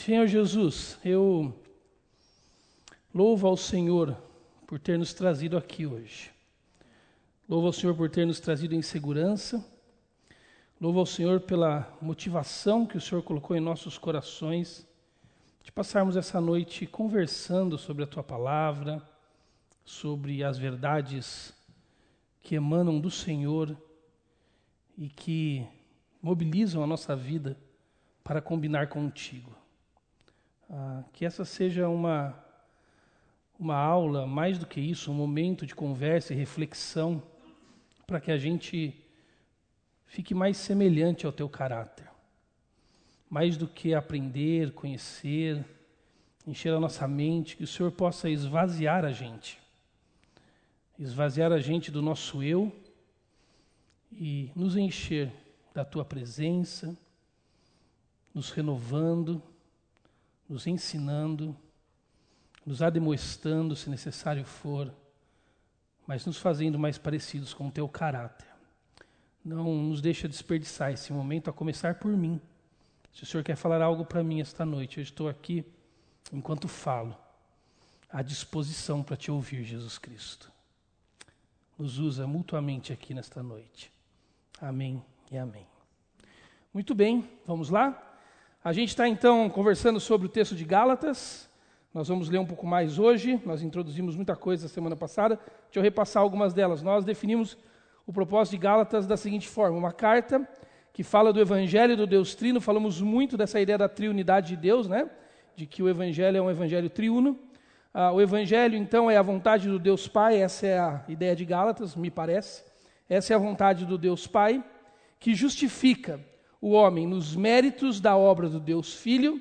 Senhor Jesus, eu louvo ao Senhor por ter nos trazido aqui hoje. Louvo ao Senhor por ter nos trazido em segurança. Louvo ao Senhor pela motivação que o Senhor colocou em nossos corações de passarmos essa noite conversando sobre a tua palavra, sobre as verdades que emanam do Senhor e que mobilizam a nossa vida para combinar contigo. Ah, que essa seja uma, uma aula, mais do que isso, um momento de conversa e reflexão, para que a gente fique mais semelhante ao teu caráter. Mais do que aprender, conhecer, encher a nossa mente, que o Senhor possa esvaziar a gente. Esvaziar a gente do nosso eu e nos encher da tua presença, nos renovando, nos ensinando, nos ademoestando, se necessário for, mas nos fazendo mais parecidos com o teu caráter. Não nos deixa desperdiçar esse momento, a começar por mim. Se o Senhor quer falar algo para mim esta noite, eu estou aqui enquanto falo, à disposição para te ouvir, Jesus Cristo. Nos usa mutuamente aqui nesta noite. Amém e amém. Muito bem, vamos lá? A gente está então conversando sobre o texto de Gálatas. Nós vamos ler um pouco mais hoje. Nós introduzimos muita coisa semana passada. Deixa eu repassar algumas delas. Nós definimos o propósito de Gálatas da seguinte forma: uma carta que fala do Evangelho do Deus Trino. Falamos muito dessa ideia da triunidade de Deus, né? De que o Evangelho é um Evangelho triuno. Ah, o Evangelho, então, é a vontade do Deus Pai. Essa é a ideia de Gálatas, me parece. Essa é a vontade do Deus Pai que justifica o homem nos méritos da obra do Deus Filho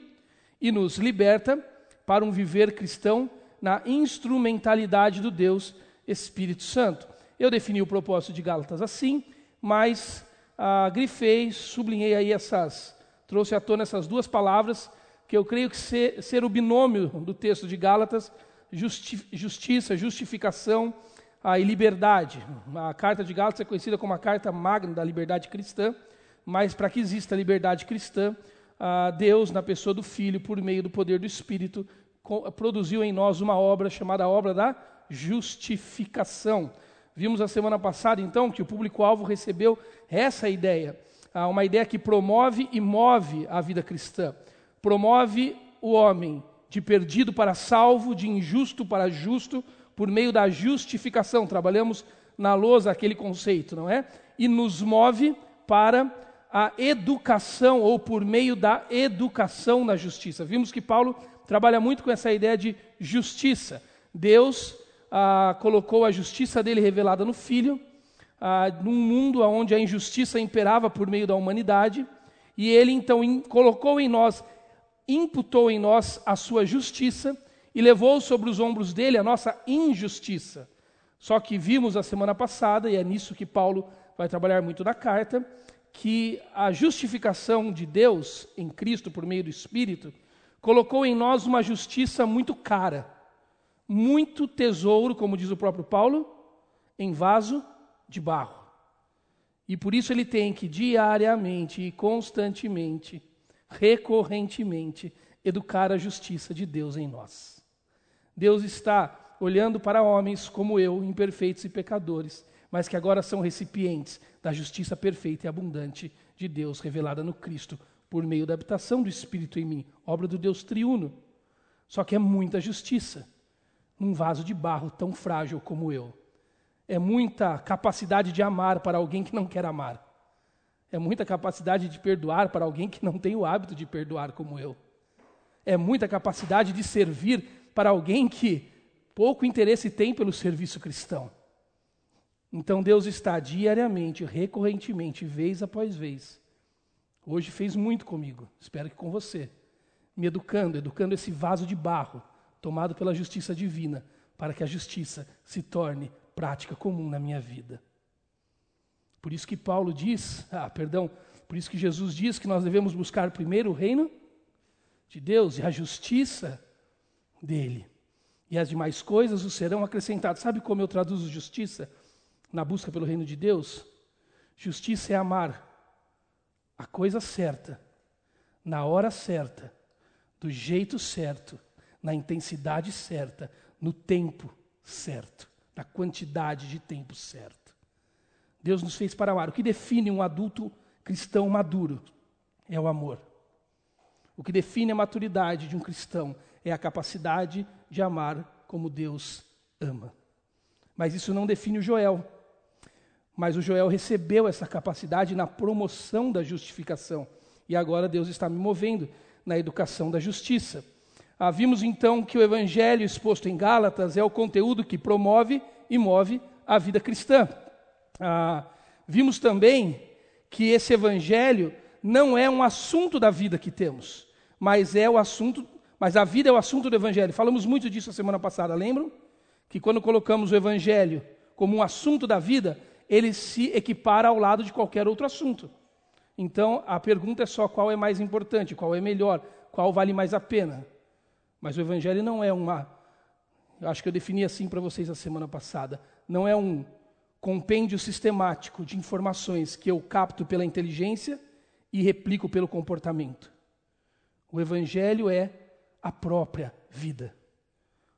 e nos liberta para um viver cristão na instrumentalidade do Deus Espírito Santo. Eu defini o propósito de Gálatas assim, mas ah, grifei, sublinhei aí essas, trouxe à tona essas duas palavras que eu creio que ser, ser o binômio do texto de Gálatas, justi, justiça, justificação ah, e liberdade. A carta de Gálatas é conhecida como a carta magna da liberdade cristã mas para que exista liberdade cristã, Deus, na pessoa do Filho, por meio do poder do Espírito, produziu em nós uma obra chamada obra da justificação. Vimos a semana passada, então, que o público-alvo recebeu essa ideia, uma ideia que promove e move a vida cristã. Promove o homem de perdido para salvo, de injusto para justo, por meio da justificação. Trabalhamos na lousa aquele conceito, não é? E nos move para a educação ou por meio da educação na justiça. Vimos que Paulo trabalha muito com essa ideia de justiça. Deus ah, colocou a justiça dele revelada no Filho, ah, num mundo onde a injustiça imperava por meio da humanidade, e ele então in, colocou em nós, imputou em nós a sua justiça e levou sobre os ombros dele a nossa injustiça. Só que vimos a semana passada, e é nisso que Paulo vai trabalhar muito na carta, que a justificação de Deus em Cristo por meio do Espírito colocou em nós uma justiça muito cara, muito tesouro, como diz o próprio Paulo, em vaso de barro. E por isso ele tem que diariamente e constantemente, recorrentemente, educar a justiça de Deus em nós. Deus está olhando para homens como eu, imperfeitos e pecadores, mas que agora são recipientes da justiça perfeita e abundante de Deus revelada no Cristo por meio da habitação do Espírito em mim, obra do Deus triuno. Só que é muita justiça num vaso de barro tão frágil como eu. É muita capacidade de amar para alguém que não quer amar. É muita capacidade de perdoar para alguém que não tem o hábito de perdoar como eu. É muita capacidade de servir para alguém que pouco interesse tem pelo serviço cristão. Então Deus está diariamente, recorrentemente, vez após vez. Hoje fez muito comigo, espero que com você, me educando, educando esse vaso de barro, tomado pela justiça divina, para que a justiça se torne prática comum na minha vida. Por isso que Paulo diz, ah, perdão, por isso que Jesus diz que nós devemos buscar primeiro o reino de Deus e a justiça dele. E as demais coisas os serão acrescentadas. Sabe como eu traduzo justiça? Na busca pelo reino de Deus, justiça é amar a coisa certa, na hora certa, do jeito certo, na intensidade certa, no tempo certo, na quantidade de tempo certo. Deus nos fez para amar. O que define um adulto cristão maduro é o amor. O que define a maturidade de um cristão é a capacidade de amar como Deus ama. Mas isso não define o Joel. Mas o Joel recebeu essa capacidade na promoção da justificação. E agora Deus está me movendo na educação da justiça. Ah, vimos então que o evangelho exposto em Gálatas é o conteúdo que promove e move a vida cristã. Ah, vimos também que esse evangelho não é um assunto da vida que temos, mas é o assunto, mas a vida é o assunto do evangelho. Falamos muito disso a semana passada, lembram? Que quando colocamos o evangelho como um assunto da vida, ele se equipara ao lado de qualquer outro assunto. Então, a pergunta é só qual é mais importante, qual é melhor, qual vale mais a pena. Mas o Evangelho não é uma. Eu acho que eu defini assim para vocês a semana passada. Não é um compêndio sistemático de informações que eu capto pela inteligência e replico pelo comportamento. O Evangelho é a própria vida.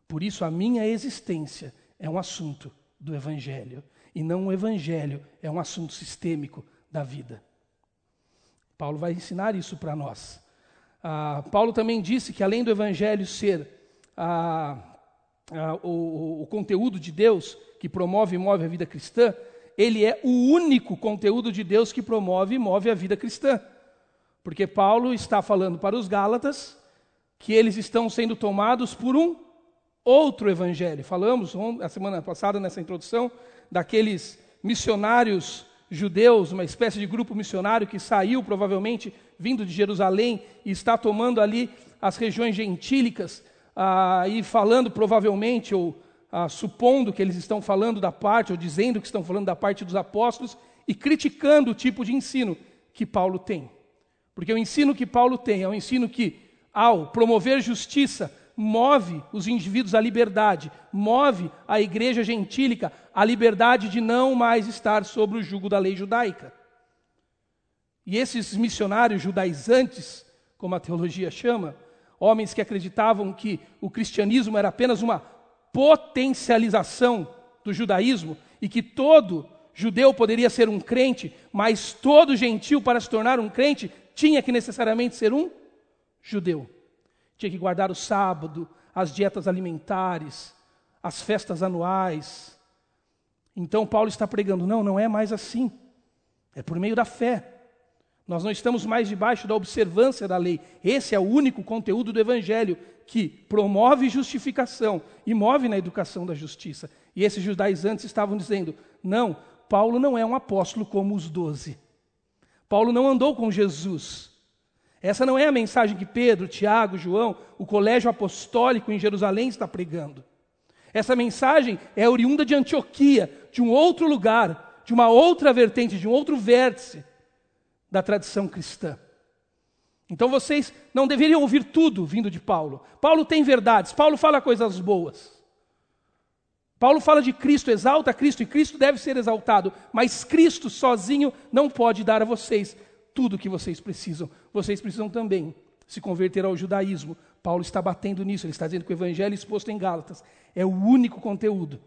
Por isso, a minha existência é um assunto do Evangelho. E não o Evangelho é um assunto sistêmico da vida. Paulo vai ensinar isso para nós. Ah, Paulo também disse que além do Evangelho ser ah, ah, o, o conteúdo de Deus que promove e move a vida cristã, ele é o único conteúdo de Deus que promove e move a vida cristã. Porque Paulo está falando para os Gálatas que eles estão sendo tomados por um outro evangelho. Falamos a semana passada nessa introdução daqueles missionários judeus, uma espécie de grupo missionário que saiu provavelmente vindo de Jerusalém e está tomando ali as regiões gentílicas ah, e falando provavelmente ou ah, supondo que eles estão falando da parte ou dizendo que estão falando da parte dos apóstolos e criticando o tipo de ensino que Paulo tem. Porque o ensino que Paulo tem é um ensino que, ao promover justiça, move os indivíduos à liberdade, move a igreja gentílica à liberdade de não mais estar sobre o jugo da lei judaica. E esses missionários judaizantes, como a teologia chama, homens que acreditavam que o cristianismo era apenas uma potencialização do judaísmo e que todo judeu poderia ser um crente, mas todo gentil para se tornar um crente tinha que necessariamente ser um judeu tinha que guardar o sábado, as dietas alimentares, as festas anuais. Então Paulo está pregando: não, não é mais assim. É por meio da fé. Nós não estamos mais debaixo da observância da lei. Esse é o único conteúdo do Evangelho que promove justificação e move na educação da justiça. E esses judaizantes estavam dizendo: não, Paulo não é um apóstolo como os doze. Paulo não andou com Jesus. Essa não é a mensagem que Pedro, Tiago, João, o colégio apostólico em Jerusalém está pregando. Essa mensagem é oriunda de Antioquia, de um outro lugar, de uma outra vertente, de um outro vértice da tradição cristã. Então vocês não deveriam ouvir tudo vindo de Paulo. Paulo tem verdades, Paulo fala coisas boas. Paulo fala de Cristo, exalta Cristo e Cristo deve ser exaltado, mas Cristo sozinho não pode dar a vocês tudo o que vocês precisam. Vocês precisam também se converter ao judaísmo. Paulo está batendo nisso, ele está dizendo que o evangelho exposto em Gálatas é o único conteúdo,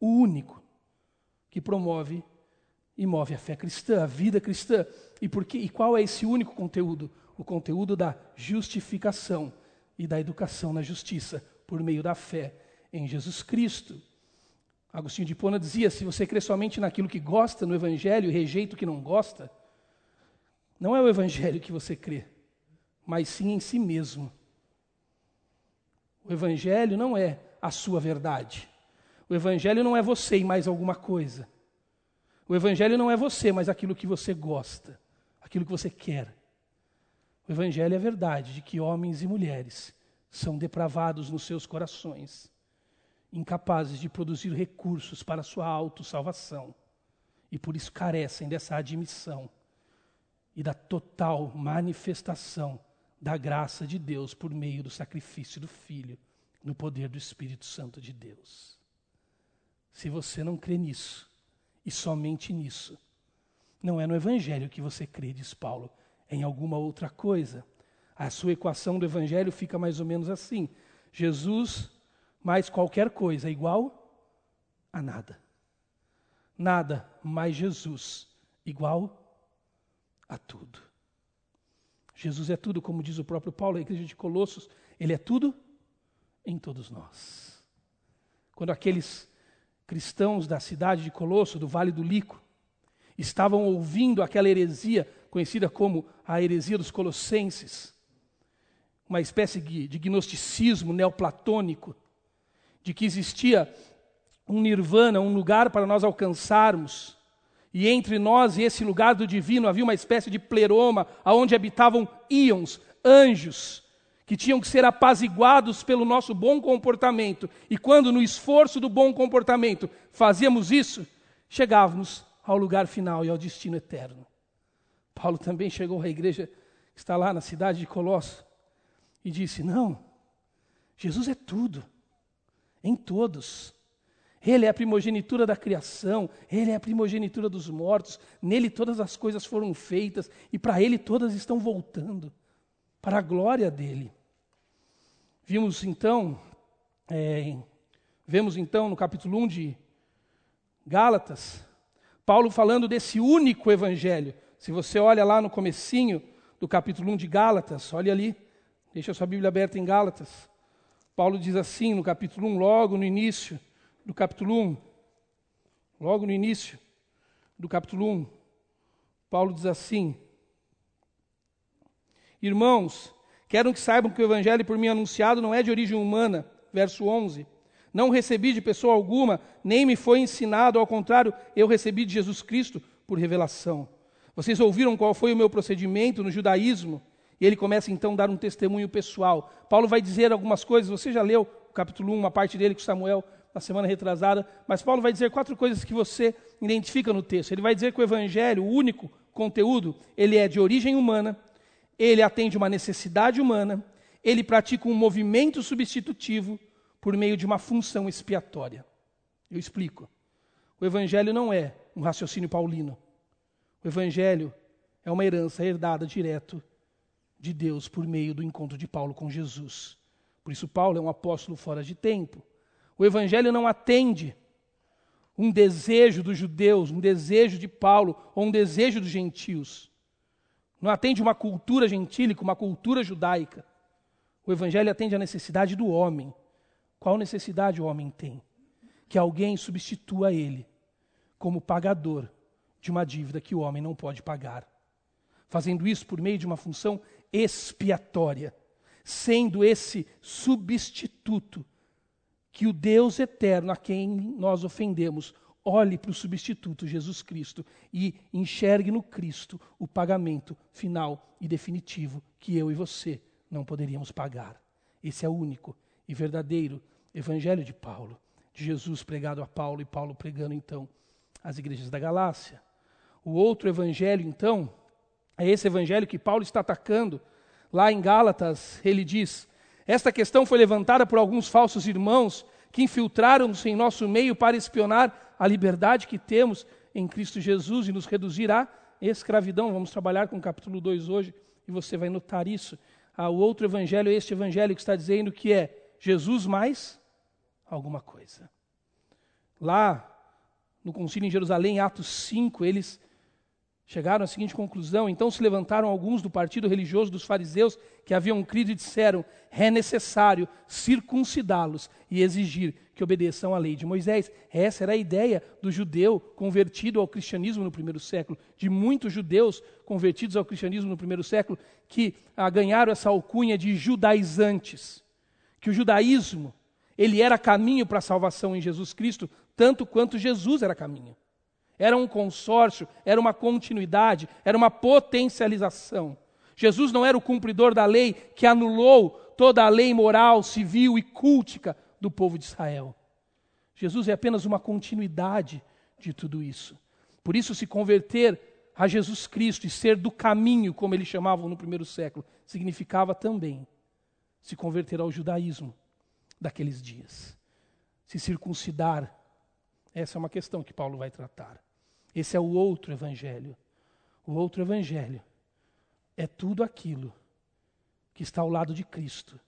o único, que promove e move a fé cristã, a vida cristã. E, por quê? e qual é esse único conteúdo? O conteúdo da justificação e da educação na justiça, por meio da fé em Jesus Cristo. Agostinho de Pona dizia: se você crê somente naquilo que gosta no Evangelho e rejeita o que não gosta, não é o Evangelho que você crê, mas sim em si mesmo. O Evangelho não é a sua verdade. O Evangelho não é você e mais alguma coisa. O Evangelho não é você, mas aquilo que você gosta, aquilo que você quer. O Evangelho é a verdade de que homens e mulheres são depravados nos seus corações, incapazes de produzir recursos para sua autossalvação, e por isso carecem dessa admissão e da total manifestação da graça de Deus por meio do sacrifício do Filho, no poder do Espírito Santo de Deus. Se você não crê nisso, e somente nisso, não é no Evangelho que você crê, diz Paulo, é em alguma outra coisa. A sua equação do evangelho fica mais ou menos assim: Jesus mais qualquer coisa é igual a nada. Nada mais Jesus igual a tudo. Jesus é tudo, como diz o próprio Paulo, a igreja de Colossos, ele é tudo em todos nós. Quando aqueles cristãos da cidade de Colosso, do Vale do Lico, estavam ouvindo aquela heresia conhecida como a heresia dos colossenses, uma espécie de gnosticismo neoplatônico, de que existia um nirvana, um lugar para nós alcançarmos, e entre nós e esse lugar do divino havia uma espécie de pleroma, aonde habitavam íons, anjos, que tinham que ser apaziguados pelo nosso bom comportamento. E quando no esforço do bom comportamento fazíamos isso, chegávamos ao lugar final e ao destino eterno. Paulo também chegou à igreja que está lá na cidade de Colosso e disse: Não, Jesus é tudo, em todos. Ele é a primogenitura da criação, ele é a primogenitura dos mortos, nele todas as coisas foram feitas e para ele todas estão voltando, para a glória dele. Vimos então, é, vemos então no capítulo 1 de Gálatas, Paulo falando desse único evangelho. Se você olha lá no comecinho do capítulo 1 de Gálatas, olha ali, deixa a sua Bíblia aberta em Gálatas. Paulo diz assim no capítulo 1, logo no início, do capítulo 1, logo no início do capítulo 1, Paulo diz assim: Irmãos, quero que saibam que o evangelho por mim anunciado não é de origem humana, verso 11. Não recebi de pessoa alguma, nem me foi ensinado, ao contrário, eu recebi de Jesus Cristo por revelação. Vocês ouviram qual foi o meu procedimento no judaísmo? E ele começa então a dar um testemunho pessoal. Paulo vai dizer algumas coisas, você já leu o capítulo 1, uma parte dele com Samuel, na semana retrasada, mas Paulo vai dizer quatro coisas que você identifica no texto. Ele vai dizer que o evangelho, o único conteúdo, ele é de origem humana, ele atende uma necessidade humana, ele pratica um movimento substitutivo por meio de uma função expiatória. Eu explico. O evangelho não é um raciocínio paulino. O evangelho é uma herança herdada direto de Deus por meio do encontro de Paulo com Jesus. Por isso Paulo é um apóstolo fora de tempo. O Evangelho não atende um desejo dos judeus, um desejo de Paulo ou um desejo dos gentios. Não atende uma cultura gentílica, uma cultura judaica. O Evangelho atende a necessidade do homem. Qual necessidade o homem tem? Que alguém substitua ele como pagador de uma dívida que o homem não pode pagar. Fazendo isso por meio de uma função expiatória, sendo esse substituto que o Deus eterno a quem nós ofendemos olhe para o substituto Jesus Cristo e enxergue no Cristo o pagamento final e definitivo que eu e você não poderíamos pagar. Esse é o único e verdadeiro evangelho de Paulo, de Jesus pregado a Paulo e Paulo pregando então às igrejas da Galácia. O outro evangelho então é esse evangelho que Paulo está atacando. Lá em Gálatas, ele diz: esta questão foi levantada por alguns falsos irmãos que infiltraram-se em nosso meio para espionar a liberdade que temos em Cristo Jesus e nos reduzir à escravidão. Vamos trabalhar com o capítulo 2 hoje e você vai notar isso. Ah, o outro evangelho é este evangelho que está dizendo que é Jesus mais alguma coisa. Lá no concílio em Jerusalém, Atos 5, eles Chegaram à seguinte conclusão: então se levantaram alguns do partido religioso dos fariseus que haviam crido e disseram: é necessário circuncidá-los e exigir que obedeçam à lei de Moisés. Essa era a ideia do judeu convertido ao cristianismo no primeiro século, de muitos judeus convertidos ao cristianismo no primeiro século, que ah, ganharam essa alcunha de judaizantes. Que o judaísmo ele era caminho para a salvação em Jesus Cristo, tanto quanto Jesus era caminho. Era um consórcio, era uma continuidade, era uma potencialização. Jesus não era o cumpridor da lei que anulou toda a lei moral, civil e cultica do povo de Israel. Jesus é apenas uma continuidade de tudo isso. Por isso, se converter a Jesus Cristo e ser do caminho, como eles chamavam no primeiro século, significava também se converter ao judaísmo daqueles dias. Se circuncidar, essa é uma questão que Paulo vai tratar. Esse é o outro evangelho. O outro evangelho é tudo aquilo que está ao lado de Cristo,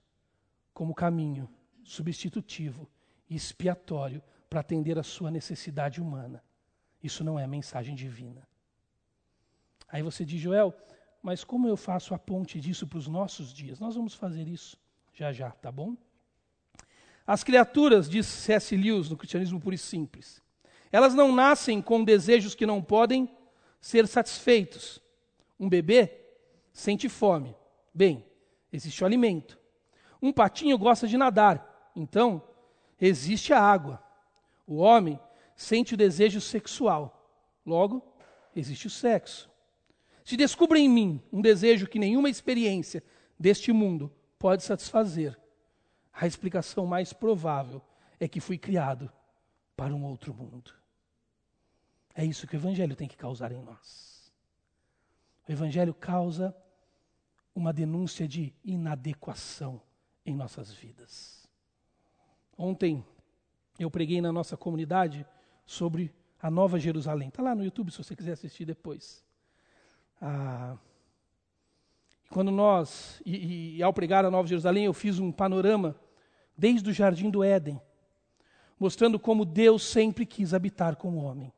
como caminho substitutivo e expiatório para atender a sua necessidade humana. Isso não é mensagem divina. Aí você diz, Joel, mas como eu faço a ponte disso para os nossos dias? Nós vamos fazer isso já já, tá bom? As criaturas, diz C.S. Lewis no Cristianismo Puro e Simples, elas não nascem com desejos que não podem ser satisfeitos. Um bebê sente fome. Bem, existe o alimento. Um patinho gosta de nadar. Então, existe a água. O homem sente o desejo sexual. Logo, existe o sexo. Se descubra em mim um desejo que nenhuma experiência deste mundo pode satisfazer, a explicação mais provável é que fui criado para um outro mundo. É isso que o Evangelho tem que causar em nós. O Evangelho causa uma denúncia de inadequação em nossas vidas. Ontem eu preguei na nossa comunidade sobre a Nova Jerusalém. Está lá no YouTube se você quiser assistir depois. Ah, quando nós, e, e, ao pregar a Nova Jerusalém, eu fiz um panorama desde o Jardim do Éden, mostrando como Deus sempre quis habitar com o homem.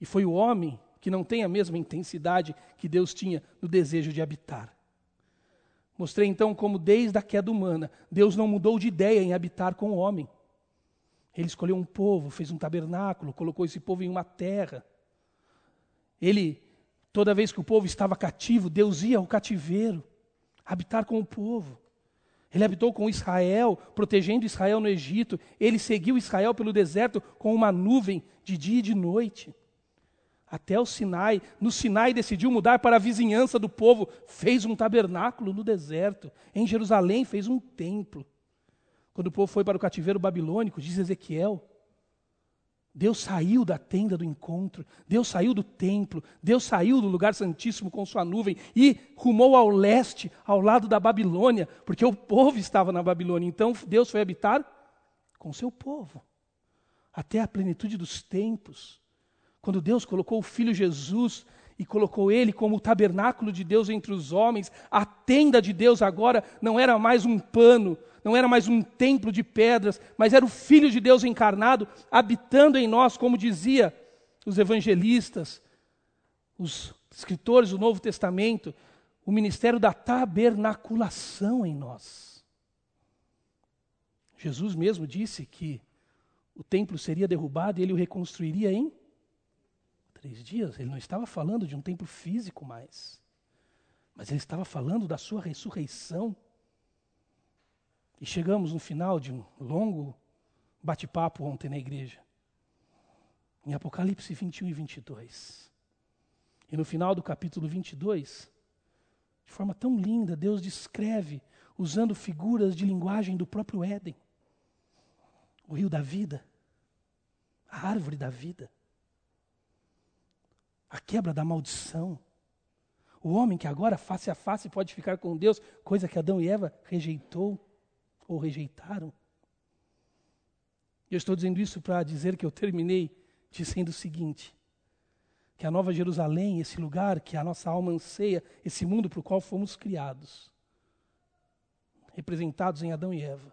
E foi o homem que não tem a mesma intensidade que Deus tinha no desejo de habitar. Mostrei então como, desde a queda humana, Deus não mudou de ideia em habitar com o homem. Ele escolheu um povo, fez um tabernáculo, colocou esse povo em uma terra. Ele, toda vez que o povo estava cativo, Deus ia ao cativeiro, habitar com o povo. Ele habitou com Israel, protegendo Israel no Egito. Ele seguiu Israel pelo deserto com uma nuvem de dia e de noite até o Sinai. No Sinai decidiu mudar para a vizinhança do povo, fez um tabernáculo no deserto. Em Jerusalém fez um templo. Quando o povo foi para o cativeiro babilônico, diz Ezequiel, Deus saiu da tenda do encontro, Deus saiu do templo, Deus saiu do lugar santíssimo com sua nuvem e rumou ao leste, ao lado da Babilônia, porque o povo estava na Babilônia. Então Deus foi habitar com seu povo, até a plenitude dos tempos. Quando Deus colocou o Filho Jesus e colocou ele como o tabernáculo de Deus entre os homens, a tenda de Deus agora não era mais um pano, não era mais um templo de pedras, mas era o Filho de Deus encarnado habitando em nós, como dizia os evangelistas, os escritores do Novo Testamento, o ministério da tabernaculação em nós. Jesus mesmo disse que o templo seria derrubado e ele o reconstruiria em Três dias, ele não estava falando de um templo físico mais, mas ele estava falando da sua ressurreição. E chegamos no final de um longo bate-papo ontem na igreja, em Apocalipse 21 e 22. E no final do capítulo 22, de forma tão linda, Deus descreve, usando figuras de linguagem do próprio Éden, o rio da vida, a árvore da vida a quebra da maldição. O homem que agora face a face pode ficar com Deus, coisa que Adão e Eva rejeitou ou rejeitaram. Eu estou dizendo isso para dizer que eu terminei dizendo o seguinte: que a Nova Jerusalém, esse lugar que a nossa alma anseia, esse mundo para o qual fomos criados, representados em Adão e Eva,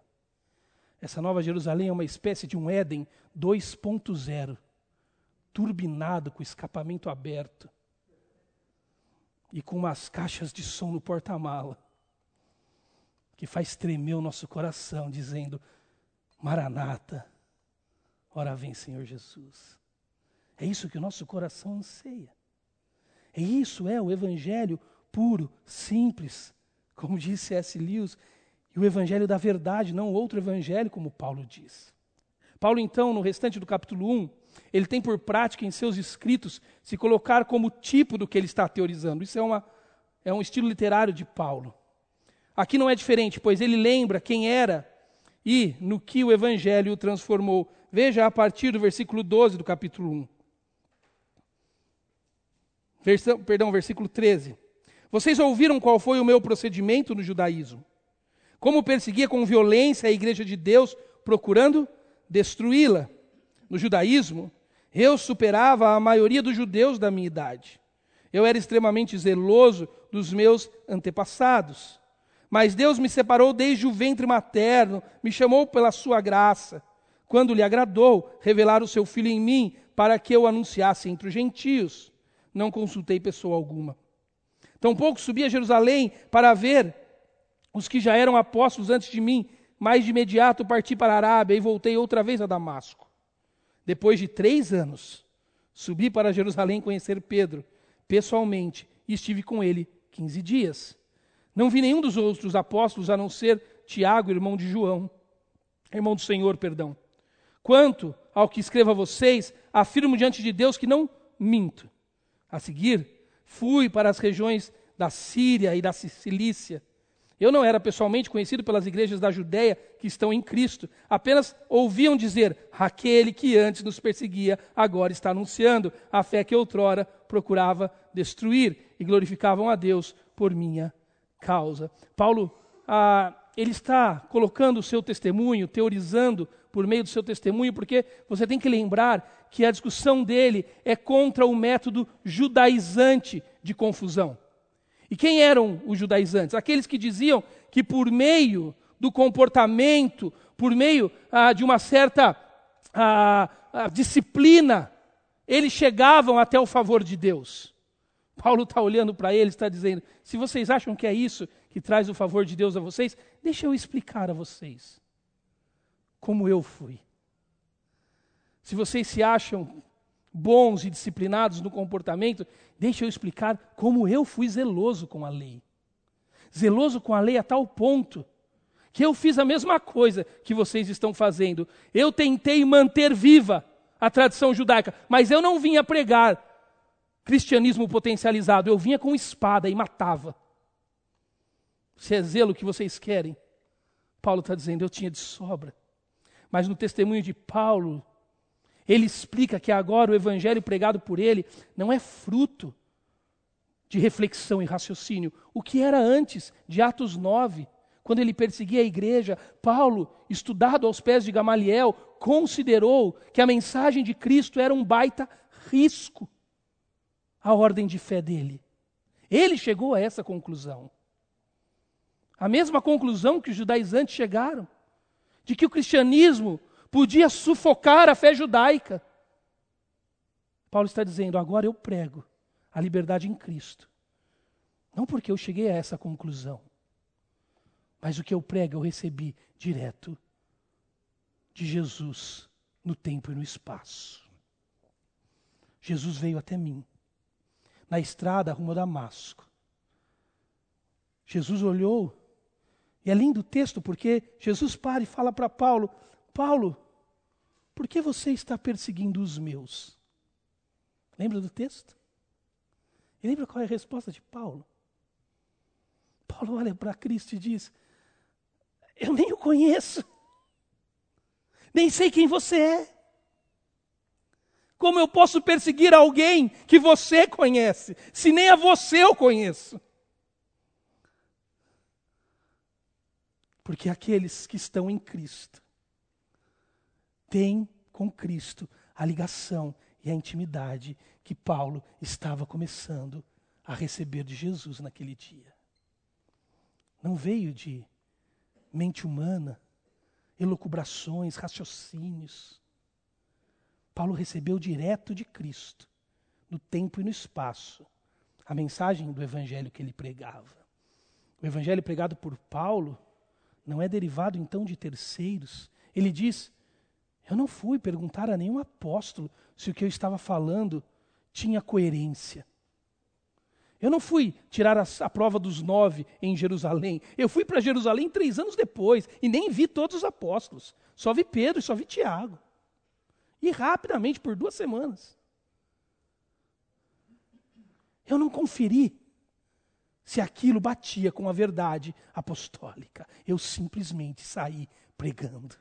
essa Nova Jerusalém é uma espécie de um Éden 2.0 turbinado, com escapamento aberto e com umas caixas de som no porta-mala, que faz tremer o nosso coração, dizendo: Maranata, ora vem, Senhor Jesus. É isso que o nosso coração anseia. E isso é o Evangelho puro, simples, como disse S. Lewis, e o Evangelho da verdade, não outro Evangelho, como Paulo diz. Paulo, então, no restante do capítulo 1, ele tem por prática em seus escritos se colocar como tipo do que ele está teorizando. Isso é, uma, é um estilo literário de Paulo. Aqui não é diferente, pois ele lembra quem era e no que o evangelho o transformou. Veja a partir do versículo 12 do capítulo 1. Versão, perdão, versículo 13. Vocês ouviram qual foi o meu procedimento no judaísmo? Como perseguia com violência a igreja de Deus, procurando destruí-la. No judaísmo, eu superava a maioria dos judeus da minha idade. Eu era extremamente zeloso dos meus antepassados. Mas Deus me separou desde o ventre materno, me chamou pela sua graça, quando lhe agradou revelar o seu filho em mim, para que eu anunciasse entre os gentios. Não consultei pessoa alguma. Tampouco subi a Jerusalém para ver os que já eram apóstolos antes de mim, mas de imediato parti para a Arábia e voltei outra vez a Damasco. Depois de três anos, subi para Jerusalém conhecer Pedro pessoalmente e estive com ele quinze dias. Não vi nenhum dos outros apóstolos a não ser Tiago, irmão de João, irmão do Senhor, perdão. Quanto ao que escrevo a vocês, afirmo diante de Deus que não minto. A seguir, fui para as regiões da Síria e da Cilícia. Eu não era pessoalmente conhecido pelas igrejas da Judéia que estão em Cristo, apenas ouviam dizer: aquele que antes nos perseguia, agora está anunciando a fé que outrora procurava destruir, e glorificavam a Deus por minha causa. Paulo, ah, ele está colocando o seu testemunho, teorizando por meio do seu testemunho, porque você tem que lembrar que a discussão dele é contra o método judaizante de confusão. E quem eram os judaizantes? Aqueles que diziam que por meio do comportamento, por meio ah, de uma certa ah, ah disciplina, eles chegavam até o favor de Deus. Paulo está olhando para eles, está dizendo: se vocês acham que é isso que traz o favor de Deus a vocês, deixa eu explicar a vocês como eu fui. Se vocês se acham bons e disciplinados no comportamento, deixa eu explicar como eu fui zeloso com a lei. Zeloso com a lei a tal ponto que eu fiz a mesma coisa que vocês estão fazendo. Eu tentei manter viva a tradição judaica, mas eu não vinha pregar cristianismo potencializado. Eu vinha com espada e matava. Se é zelo que vocês querem, Paulo está dizendo, eu tinha de sobra. Mas no testemunho de Paulo, ele explica que agora o evangelho pregado por ele não é fruto de reflexão e raciocínio. O que era antes, de Atos 9, quando ele perseguia a igreja, Paulo, estudado aos pés de Gamaliel, considerou que a mensagem de Cristo era um baita risco a ordem de fé dele. Ele chegou a essa conclusão. A mesma conclusão que os judaizantes chegaram, de que o cristianismo podia sufocar a fé judaica. Paulo está dizendo: agora eu prego a liberdade em Cristo. Não porque eu cheguei a essa conclusão, mas o que eu prego eu recebi direto de Jesus no tempo e no espaço. Jesus veio até mim na estrada rumo a Damasco. Jesus olhou, e é lindo o texto porque Jesus para e fala para Paulo: Paulo, por que você está perseguindo os meus? Lembra do texto? E lembra qual é a resposta de Paulo? Paulo olha para Cristo e diz: Eu nem o conheço, nem sei quem você é. Como eu posso perseguir alguém que você conhece, se nem a você eu conheço? Porque aqueles que estão em Cristo têm com Cristo a ligação e a intimidade que Paulo estava começando a receber de Jesus naquele dia. Não veio de mente humana, elucubrações, raciocínios Paulo recebeu direto de Cristo, no tempo e no espaço, a mensagem do evangelho que ele pregava. O evangelho pregado por Paulo não é derivado então de terceiros. Ele diz: Eu não fui perguntar a nenhum apóstolo se o que eu estava falando tinha coerência. Eu não fui tirar a, a prova dos nove em Jerusalém. Eu fui para Jerusalém três anos depois e nem vi todos os apóstolos. Só vi Pedro e só vi Tiago. E rapidamente, por duas semanas. Eu não conferi se aquilo batia com a verdade apostólica. Eu simplesmente saí pregando.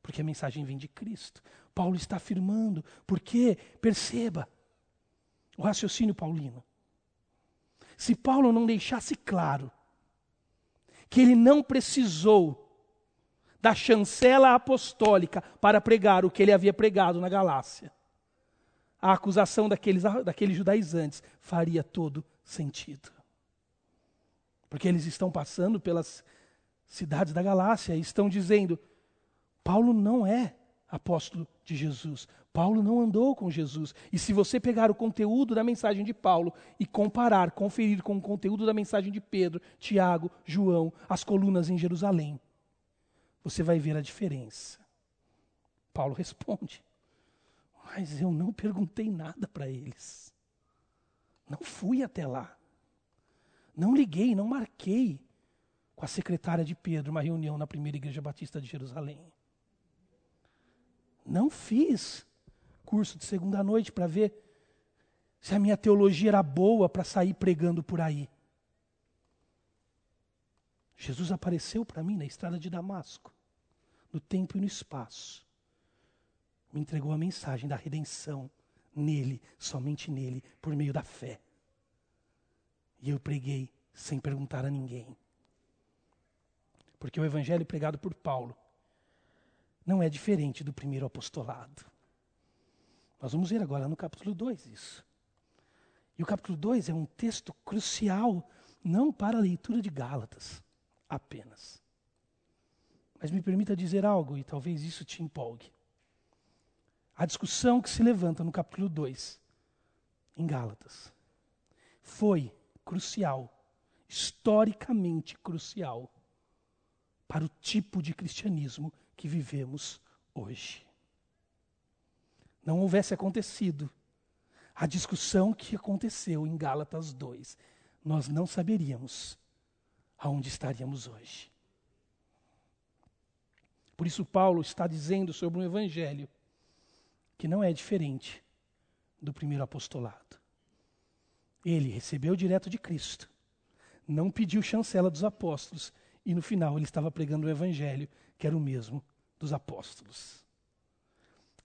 Porque a mensagem vem de Cristo. Paulo está afirmando, porque, perceba, o raciocínio paulino. Se Paulo não deixasse claro que ele não precisou da chancela apostólica para pregar o que ele havia pregado na Galácia. A acusação daqueles, daqueles judaizantes faria todo sentido. Porque eles estão passando pelas cidades da Galácia e estão dizendo: Paulo não é apóstolo de Jesus. Paulo não andou com Jesus. E se você pegar o conteúdo da mensagem de Paulo e comparar, conferir com o conteúdo da mensagem de Pedro, Tiago, João, as colunas em Jerusalém, você vai ver a diferença. Paulo responde: Mas eu não perguntei nada para eles. Não fui até lá. Não liguei, não marquei com a secretária de Pedro uma reunião na primeira igreja batista de Jerusalém. Não fiz curso de segunda noite para ver se a minha teologia era boa para sair pregando por aí. Jesus apareceu para mim na estrada de Damasco, no tempo e no espaço. Me entregou a mensagem da redenção nele, somente nele, por meio da fé. E eu preguei sem perguntar a ninguém. Porque o evangelho pregado por Paulo não é diferente do primeiro apostolado. Nós vamos ver agora no capítulo 2 isso. E o capítulo 2 é um texto crucial, não para a leitura de Gálatas apenas. Mas me permita dizer algo, e talvez isso te empolgue. A discussão que se levanta no capítulo 2, em Gálatas, foi crucial, historicamente crucial, para o tipo de cristianismo que vivemos hoje. Não houvesse acontecido a discussão que aconteceu em Gálatas 2, nós não saberíamos aonde estaríamos hoje. Por isso, Paulo está dizendo sobre um evangelho que não é diferente do primeiro apostolado. Ele recebeu direto de Cristo, não pediu chancela dos apóstolos, e no final ele estava pregando o evangelho que era o mesmo dos apóstolos.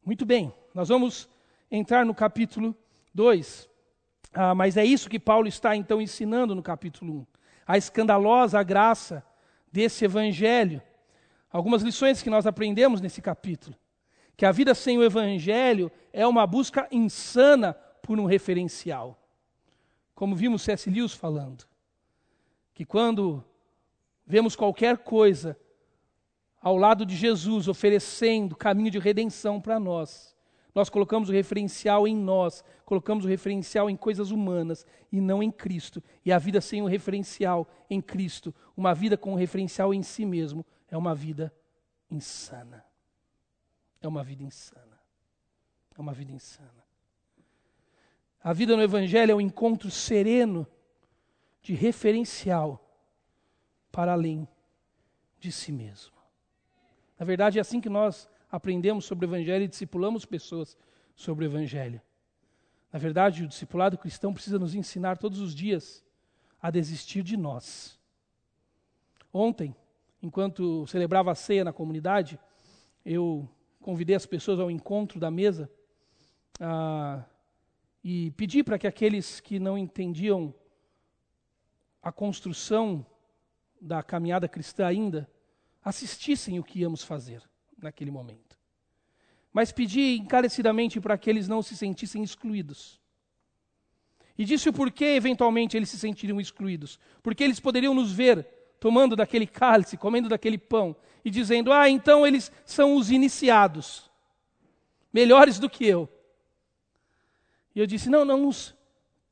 Muito bem, nós vamos entrar no capítulo 2. Ah, mas é isso que Paulo está então ensinando no capítulo 1. A escandalosa graça desse evangelho. Algumas lições que nós aprendemos nesse capítulo. Que a vida sem o evangelho é uma busca insana por um referencial. Como vimos C.S. Lewis falando. Que quando vemos qualquer coisa ao lado de Jesus, oferecendo caminho de redenção para nós. Nós colocamos o referencial em nós, colocamos o referencial em coisas humanas e não em Cristo. E a vida sem o referencial em Cristo, uma vida com o referencial em si mesmo, é uma vida insana. É uma vida insana. É uma vida insana. A vida no Evangelho é um encontro sereno de referencial para além de si mesmo. Na verdade, é assim que nós aprendemos sobre o Evangelho e discipulamos pessoas sobre o Evangelho. Na verdade, o discipulado cristão precisa nos ensinar todos os dias a desistir de nós. Ontem, enquanto celebrava a ceia na comunidade, eu convidei as pessoas ao encontro da mesa ah, e pedi para que aqueles que não entendiam a construção da caminhada cristã ainda assistissem o que íamos fazer naquele momento. Mas pedi encarecidamente para que eles não se sentissem excluídos. E disse o porquê eventualmente eles se sentiriam excluídos. Porque eles poderiam nos ver tomando daquele cálice, comendo daquele pão e dizendo: "Ah, então eles são os iniciados, melhores do que eu". E eu disse: "Não, não nos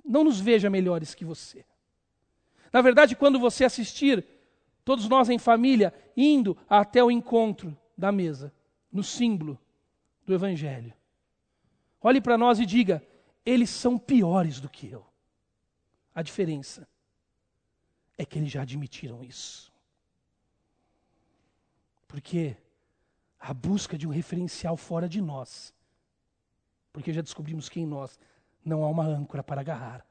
não nos veja melhores que você. Na verdade, quando você assistir todos nós em família, indo até o encontro da mesa, no símbolo do Evangelho. Olhe para nós e diga: eles são piores do que eu. A diferença é que eles já admitiram isso. Porque a busca de um referencial fora de nós, porque já descobrimos que em nós não há uma âncora para agarrar,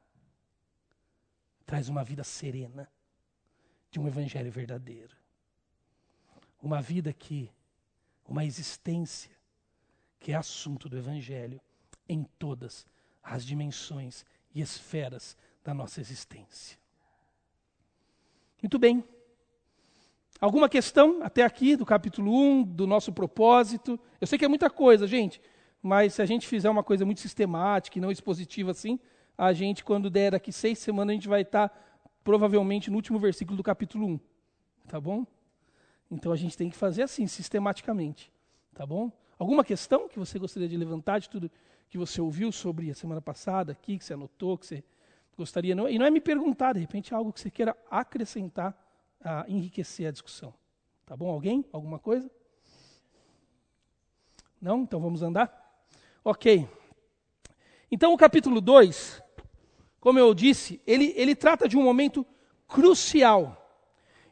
traz uma vida serena de um evangelho verdadeiro. Uma vida que, uma existência que é assunto do evangelho em todas as dimensões e esferas da nossa existência. Muito bem. Alguma questão até aqui do capítulo 1, do nosso propósito? Eu sei que é muita coisa, gente, mas se a gente fizer uma coisa muito sistemática e não expositiva assim, a gente, quando der daqui seis semanas, a gente vai estar provavelmente no último versículo do capítulo 1. Tá bom? Então a gente tem que fazer assim, sistematicamente. Tá bom? Alguma questão que você gostaria de levantar de tudo que você ouviu sobre a semana passada aqui, que você anotou, que você gostaria. Não, e não é me perguntar, de repente, algo que você queira acrescentar, a enriquecer a discussão. Tá bom? Alguém? Alguma coisa? Não? Então vamos andar? Ok. Então o capítulo 2, como eu disse, ele, ele trata de um momento crucial.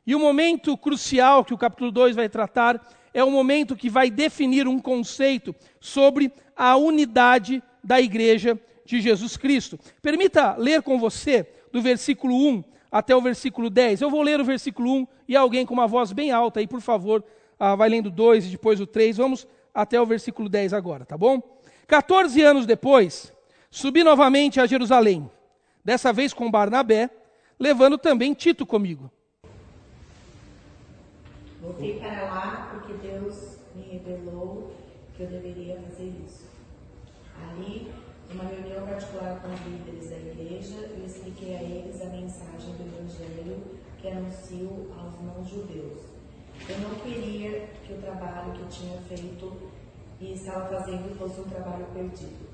E o momento crucial que o capítulo 2 vai tratar é o momento que vai definir um conceito sobre a unidade da igreja de Jesus Cristo. Permita ler com você do versículo 1 até o versículo 10. Eu vou ler o versículo 1 e alguém com uma voz bem alta aí, por favor, ah, vai lendo 2 e depois o 3. Vamos até o versículo 10 agora, tá bom? 14 anos depois, subi novamente a Jerusalém, dessa vez com Barnabé, levando também Tito comigo. Voltei para lá porque Deus me revelou que eu deveria fazer isso. Ali numa reunião particular com os líderes da igreja, eu expliquei a eles a mensagem do Evangelho que anuncio aos não-judeus. Eu não queria que o trabalho que eu tinha feito e estava fazendo fosse um trabalho perdido.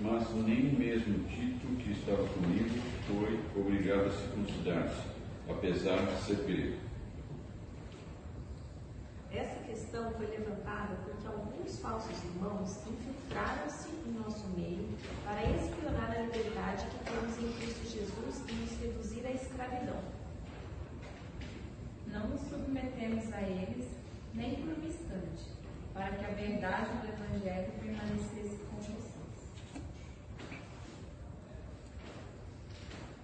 Mas nem mesmo Tito, que estava comigo, foi obrigado a circuncidar-se, apesar de ser grego. Questão foi levantada porque alguns falsos irmãos infiltraram-se em nosso meio para espionar a liberdade que temos em Cristo Jesus e nos reduzir à escravidão. Não nos submetemos a eles nem por um instante, para que a verdade do Evangelho permanecesse com vocês.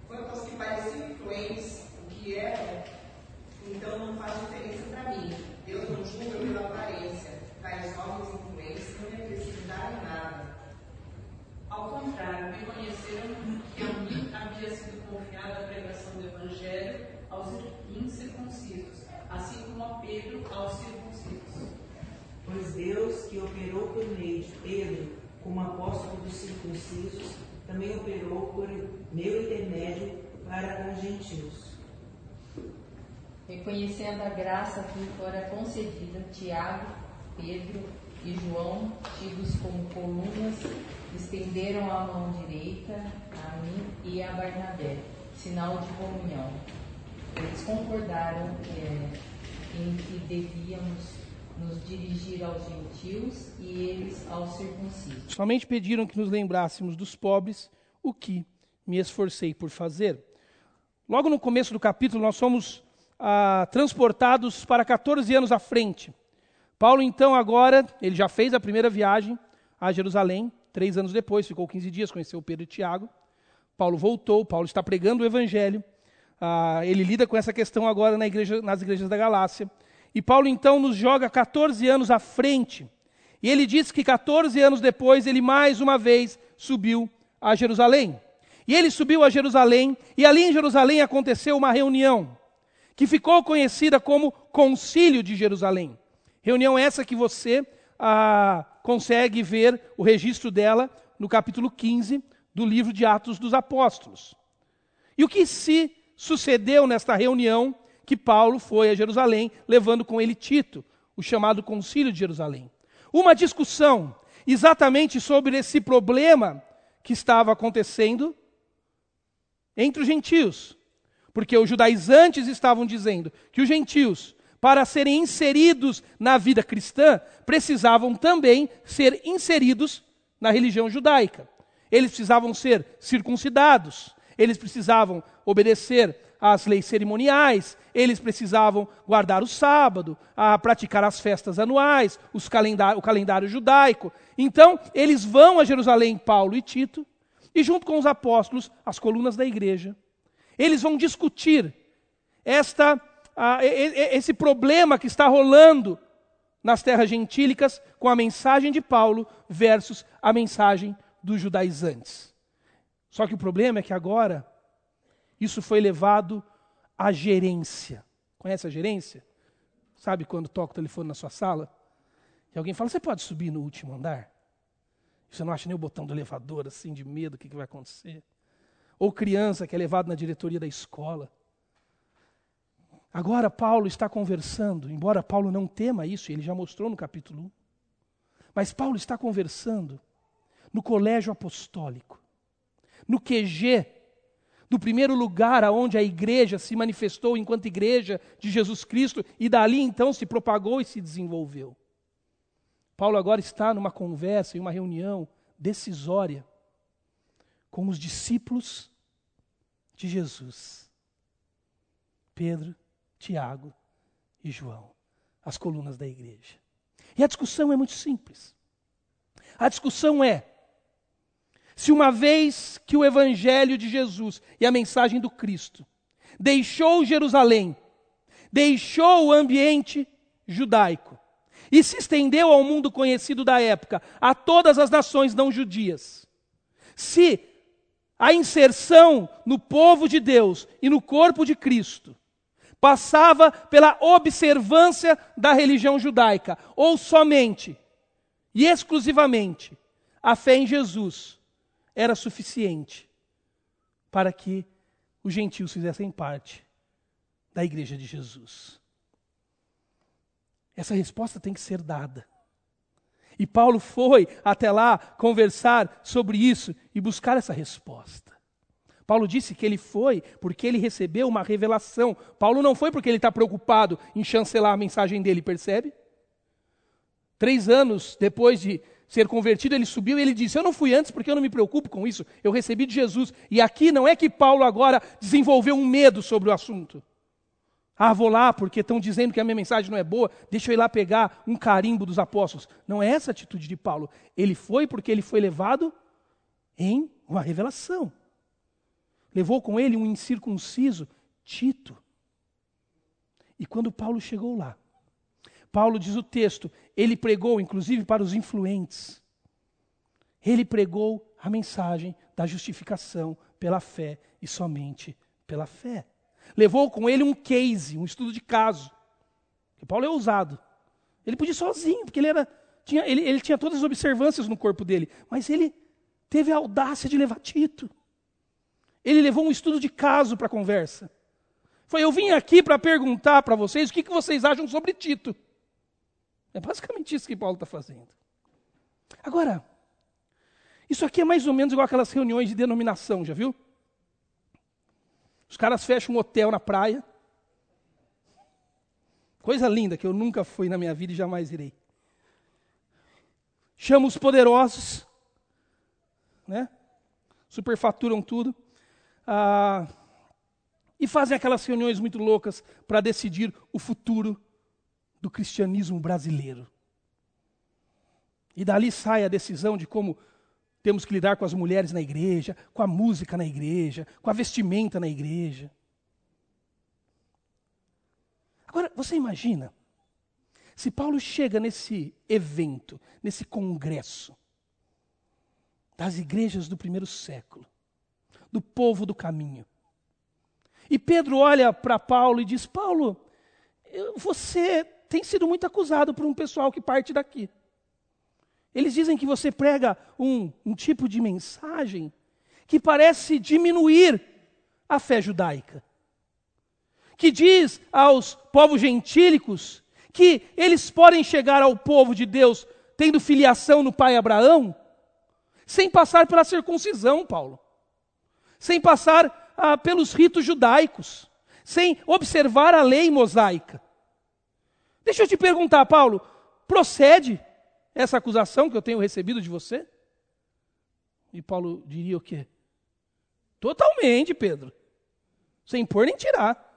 Quanto aos que pareciam influentes, o que eram, então não faz diferença para mim. Deus não julga pela aparência. Tais novos influentes não me acrescentaram nada. Ao contrário, reconheceram que a mim havia sido confiada a pregação do Evangelho aos incircuncisos, assim como a Pedro aos circuncisos. Pois Deus, que operou por meio de Pedro como apóstolo dos circuncisos, também operou por meu intermédio para com os gentios reconhecendo a graça que fora concedida, Tiago, Pedro e João, tidos como colunas, estenderam a mão direita a mim e a Barnabé, sinal de comunhão. Eles concordaram é, em que devíamos nos dirigir aos gentios e eles aos circuncisos. Somente pediram que nos lembrássemos dos pobres, o que me esforcei por fazer. Logo no começo do capítulo, nós somos ah, transportados para 14 anos à frente. Paulo, então, agora, ele já fez a primeira viagem a Jerusalém, três anos depois, ficou 15 dias, conheceu Pedro e Tiago. Paulo voltou, Paulo está pregando o evangelho. Ah, ele lida com essa questão agora na igreja, nas igrejas da Galácia. E Paulo, então, nos joga 14 anos à frente. E ele diz que 14 anos depois, ele mais uma vez subiu a Jerusalém. E ele subiu a Jerusalém, e ali em Jerusalém aconteceu uma reunião que ficou conhecida como Concílio de Jerusalém. Reunião essa que você ah, consegue ver o registro dela no capítulo 15 do livro de Atos dos Apóstolos. E o que se sucedeu nesta reunião que Paulo foi a Jerusalém, levando com ele Tito, o chamado Concílio de Jerusalém? Uma discussão exatamente sobre esse problema que estava acontecendo entre os gentios. Porque os judaizantes estavam dizendo que os gentios, para serem inseridos na vida cristã, precisavam também ser inseridos na religião judaica. Eles precisavam ser circuncidados, eles precisavam obedecer às leis cerimoniais, eles precisavam guardar o sábado, a praticar as festas anuais, o calendário judaico. Então, eles vão a Jerusalém, Paulo e Tito, e junto com os apóstolos, as colunas da igreja, eles vão discutir esta, esse problema que está rolando nas terras gentílicas com a mensagem de Paulo versus a mensagem dos judaizantes. Só que o problema é que agora isso foi levado à gerência. Conhece a gerência? Sabe quando toca o telefone na sua sala? E alguém fala: Você pode subir no último andar? Você não acha nem o botão do elevador, assim, de medo, o que, que vai acontecer? Ou criança que é levado na diretoria da escola. Agora Paulo está conversando, embora Paulo não tema isso, ele já mostrou no capítulo 1. Mas Paulo está conversando no colégio apostólico, no QG, no primeiro lugar aonde a igreja se manifestou enquanto igreja de Jesus Cristo e dali então se propagou e se desenvolveu. Paulo agora está numa conversa, em uma reunião decisória com os discípulos de Jesus. Pedro, Tiago e João, as colunas da igreja. E a discussão é muito simples. A discussão é: se uma vez que o evangelho de Jesus e a mensagem do Cristo deixou Jerusalém, deixou o ambiente judaico e se estendeu ao mundo conhecido da época, a todas as nações não judias, se a inserção no povo de Deus e no corpo de Cristo passava pela observância da religião judaica, ou somente e exclusivamente a fé em Jesus era suficiente para que os gentios fizessem parte da igreja de Jesus. Essa resposta tem que ser dada. E Paulo foi até lá conversar sobre isso e buscar essa resposta. Paulo disse que ele foi porque ele recebeu uma revelação. Paulo não foi porque ele está preocupado em chancelar a mensagem dele, percebe? Três anos depois de ser convertido, ele subiu e ele disse: Eu não fui antes porque eu não me preocupo com isso, eu recebi de Jesus. E aqui não é que Paulo agora desenvolveu um medo sobre o assunto. Ah, vou lá porque estão dizendo que a minha mensagem não é boa, deixa eu ir lá pegar um carimbo dos apóstolos. Não é essa a atitude de Paulo. Ele foi porque ele foi levado em uma revelação levou com ele um incircunciso, Tito. E quando Paulo chegou lá, Paulo diz o texto, ele pregou inclusive para os influentes. Ele pregou a mensagem da justificação pela fé e somente pela fé. Levou com ele um case, um estudo de caso. Que Paulo é ousado. Ele podia ir sozinho, porque ele era tinha, ele, ele tinha todas as observâncias no corpo dele, mas ele teve a audácia de levar Tito. Ele levou um estudo de caso para a conversa. Foi, eu vim aqui para perguntar para vocês o que, que vocês acham sobre Tito. É basicamente isso que Paulo está fazendo. Agora, isso aqui é mais ou menos igual aquelas reuniões de denominação, já viu? Os caras fecham um hotel na praia. Coisa linda que eu nunca fui na minha vida e jamais irei. Chamam os poderosos, né? Superfaturam tudo ah, e fazem aquelas reuniões muito loucas para decidir o futuro do cristianismo brasileiro. E dali sai a decisão de como temos que lidar com as mulheres na igreja, com a música na igreja, com a vestimenta na igreja. Agora, você imagina, se Paulo chega nesse evento, nesse congresso das igrejas do primeiro século, do povo do caminho. E Pedro olha para Paulo e diz: Paulo, você tem sido muito acusado por um pessoal que parte daqui. Eles dizem que você prega um, um tipo de mensagem que parece diminuir a fé judaica. Que diz aos povos gentílicos que eles podem chegar ao povo de Deus tendo filiação no pai Abraão, sem passar pela circuncisão, Paulo sem passar ah, pelos ritos judaicos, sem observar a lei mosaica. Deixa eu te perguntar, Paulo, procede essa acusação que eu tenho recebido de você? E Paulo diria o quê? Totalmente, Pedro. Sem pôr nem tirar.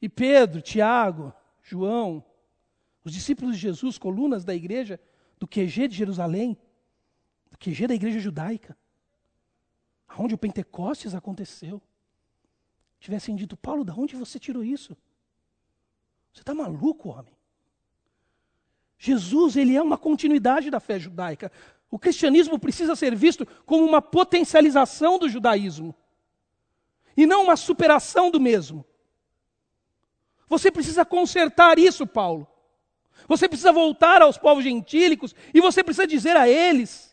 E Pedro, Tiago, João, os discípulos de Jesus, colunas da igreja, do QG de Jerusalém, do QG da igreja judaica, onde o Pentecostes aconteceu, tivessem dito: Paulo, de onde você tirou isso? Você está maluco, homem? Jesus, ele é uma continuidade da fé judaica. O cristianismo precisa ser visto como uma potencialização do judaísmo e não uma superação do mesmo. Você precisa consertar isso, Paulo. Você precisa voltar aos povos gentílicos e você precisa dizer a eles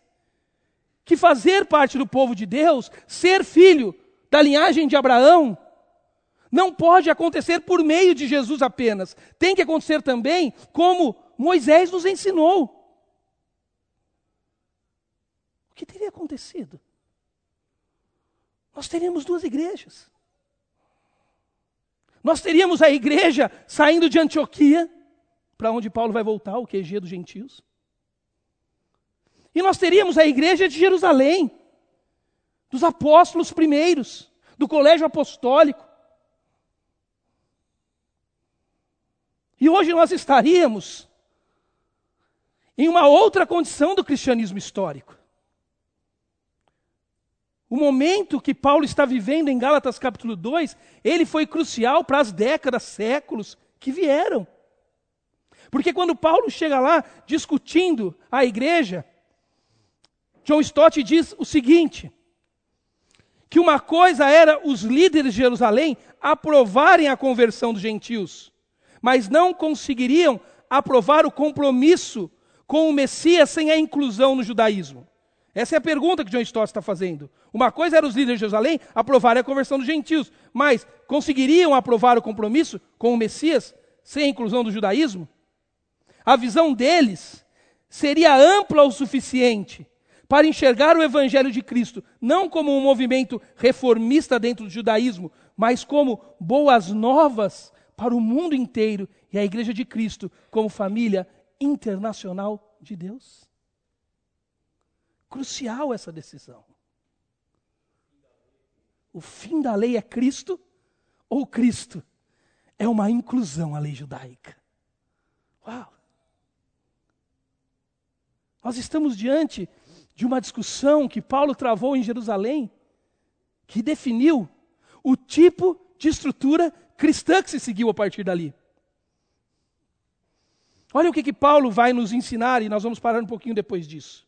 que fazer parte do povo de Deus, ser filho da linhagem de Abraão, não pode acontecer por meio de Jesus apenas. Tem que acontecer também como Moisés nos ensinou. O que teria acontecido? Nós teríamos duas igrejas. Nós teríamos a igreja saindo de Antioquia, para onde Paulo vai voltar, o QG dos gentios. E nós teríamos a igreja de Jerusalém, dos apóstolos primeiros, do colégio apostólico. E hoje nós estaríamos em uma outra condição do cristianismo histórico. O momento que Paulo está vivendo em Gálatas capítulo 2, ele foi crucial para as décadas, séculos que vieram. Porque quando Paulo chega lá discutindo a igreja, John Stott diz o seguinte: que uma coisa era os líderes de Jerusalém aprovarem a conversão dos gentios, mas não conseguiriam aprovar o compromisso com o Messias sem a inclusão no judaísmo. Essa é a pergunta que John Stott está fazendo. Uma coisa era os líderes de Jerusalém aprovarem a conversão dos gentios, mas conseguiriam aprovar o compromisso com o Messias sem a inclusão do judaísmo? A visão deles seria ampla o suficiente para enxergar o Evangelho de Cristo não como um movimento reformista dentro do judaísmo, mas como boas novas para o mundo inteiro e a Igreja de Cristo como família internacional de Deus. Crucial essa decisão. O fim da lei é Cristo ou Cristo é uma inclusão à lei judaica? Uau! Nós estamos diante de uma discussão que Paulo travou em Jerusalém, que definiu o tipo de estrutura cristã que se seguiu a partir dali. Olha o que, que Paulo vai nos ensinar, e nós vamos parar um pouquinho depois disso.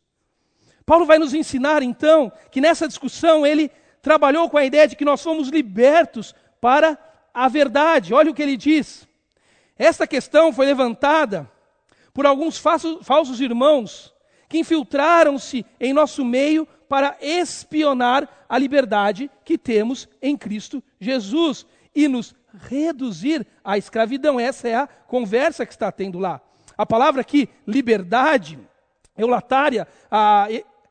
Paulo vai nos ensinar, então, que nessa discussão ele trabalhou com a ideia de que nós fomos libertos para a verdade. Olha o que ele diz. Esta questão foi levantada por alguns falsos irmãos que infiltraram-se em nosso meio para espionar a liberdade que temos em Cristo Jesus e nos reduzir à escravidão. Essa é a conversa que está tendo lá. A palavra aqui, liberdade, eulatária, a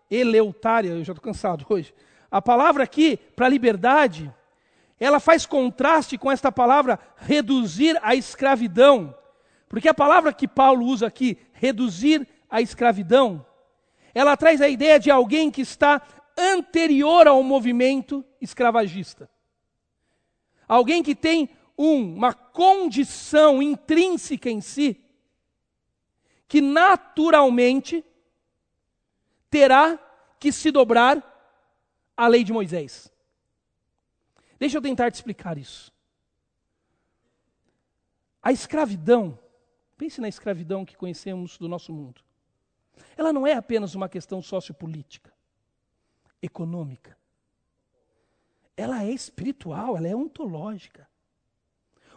eleutária, eu já estou cansado hoje. A palavra aqui, para liberdade, ela faz contraste com esta palavra reduzir à escravidão. Porque a palavra que Paulo usa aqui, reduzir à escravidão, ela traz a ideia de alguém que está anterior ao movimento escravagista. Alguém que tem um, uma condição intrínseca em si, que naturalmente terá que se dobrar à lei de Moisés. Deixa eu tentar te explicar isso. A escravidão, pense na escravidão que conhecemos do nosso mundo. Ela não é apenas uma questão sociopolítica, econômica. Ela é espiritual, ela é ontológica.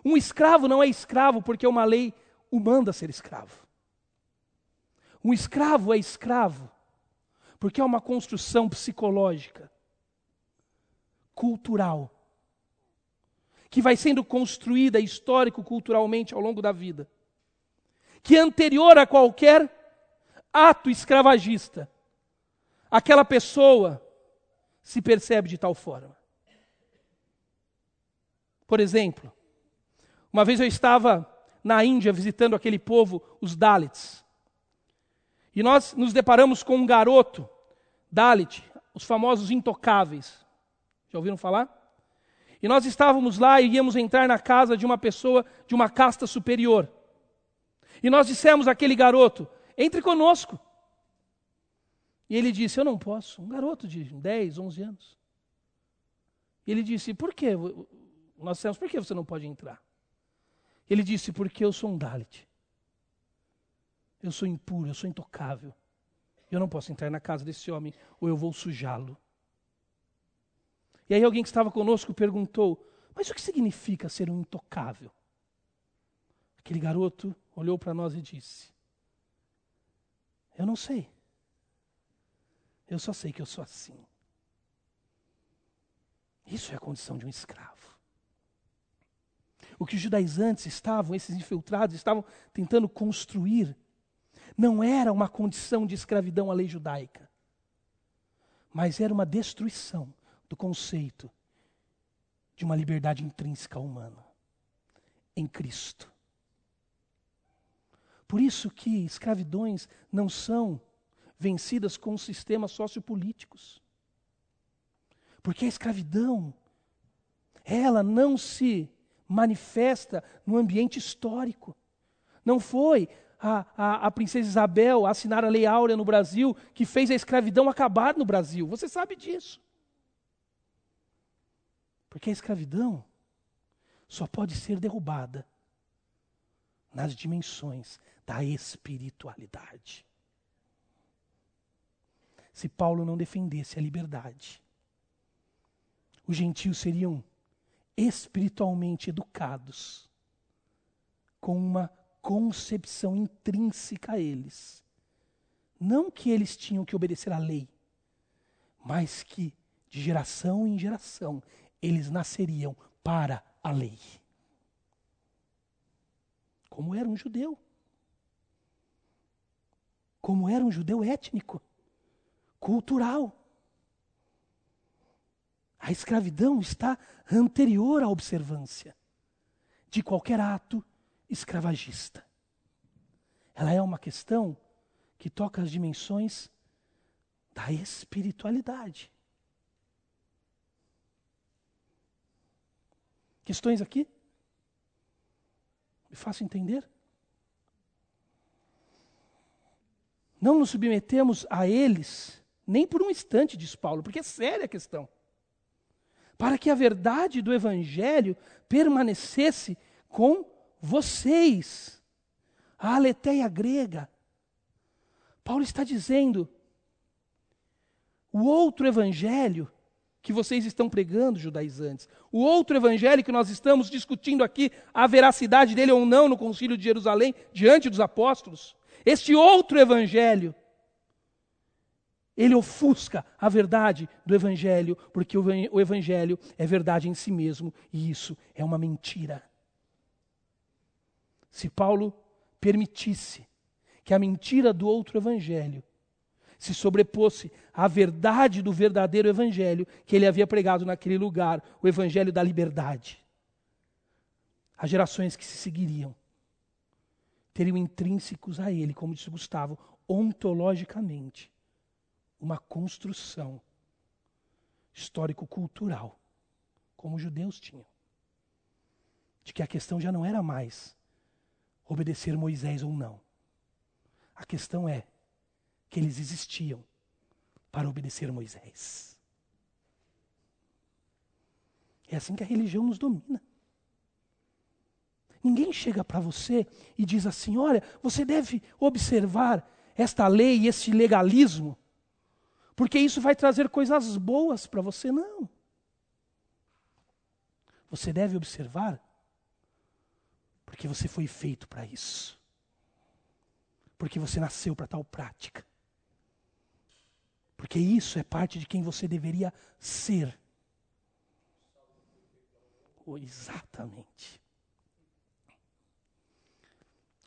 Um escravo não é escravo porque uma lei o manda ser escravo. Um escravo é escravo porque é uma construção psicológica, cultural, que vai sendo construída histórico-culturalmente ao longo da vida, que é anterior a qualquer ato escravagista, aquela pessoa se percebe de tal forma. Por exemplo, uma vez eu estava na Índia visitando aquele povo, os Dalits. E nós nos deparamos com um garoto, Dalit, os famosos intocáveis. Já ouviram falar? E nós estávamos lá e íamos entrar na casa de uma pessoa de uma casta superior. E nós dissemos àquele garoto: entre conosco. E ele disse: Eu não posso. Um garoto de 10, 11 anos. E ele disse: Por quê? Nós dissemos: Por que você não pode entrar? Ele disse: Porque eu sou um Dalit. Eu sou impuro, eu sou intocável. Eu não posso entrar na casa desse homem ou eu vou sujá-lo. E aí alguém que estava conosco perguntou: Mas o que significa ser um intocável? Aquele garoto olhou para nós e disse: eu não sei. Eu só sei que eu sou assim. Isso é a condição de um escravo. O que os judaizantes estavam, esses infiltrados, estavam tentando construir, não era uma condição de escravidão à lei judaica, mas era uma destruição do conceito de uma liberdade intrínseca humana em Cristo. Por isso que escravidões não são vencidas com sistemas sociopolíticos. Porque a escravidão, ela não se manifesta no ambiente histórico. Não foi a, a, a, princesa Isabel assinar a Lei Áurea no Brasil que fez a escravidão acabar no Brasil. Você sabe disso. Porque a escravidão só pode ser derrubada nas dimensões da espiritualidade. Se Paulo não defendesse a liberdade, os gentios seriam espiritualmente educados com uma concepção intrínseca a eles. Não que eles tinham que obedecer à lei, mas que de geração em geração eles nasceriam para a lei. Como era um judeu. Como era um judeu étnico, cultural. A escravidão está anterior à observância de qualquer ato escravagista. Ela é uma questão que toca as dimensões da espiritualidade. Questões aqui? Me faço entender? Não nos submetemos a eles, nem por um instante, diz Paulo, porque é séria a questão. Para que a verdade do Evangelho permanecesse com vocês. A aletheia grega. Paulo está dizendo: o outro Evangelho que vocês estão pregando, judaizantes. O outro evangelho que nós estamos discutindo aqui, a veracidade dele ou não no concílio de Jerusalém, diante dos apóstolos. Este outro evangelho, ele ofusca a verdade do evangelho, porque o evangelho é verdade em si mesmo, e isso é uma mentira. Se Paulo permitisse que a mentira do outro evangelho se sobreposse à verdade do verdadeiro evangelho que ele havia pregado naquele lugar, o evangelho da liberdade. As gerações que se seguiriam teriam intrínsecos a ele, como disse Gustavo, ontologicamente, uma construção histórico-cultural, como os judeus tinham. De que a questão já não era mais obedecer Moisés ou não. A questão é que eles existiam para obedecer Moisés. É assim que a religião nos domina. Ninguém chega para você e diz assim: olha, você deve observar esta lei e este legalismo, porque isso vai trazer coisas boas para você. Não. Você deve observar, porque você foi feito para isso, porque você nasceu para tal prática. Porque isso é parte de quem você deveria ser. Oh, exatamente.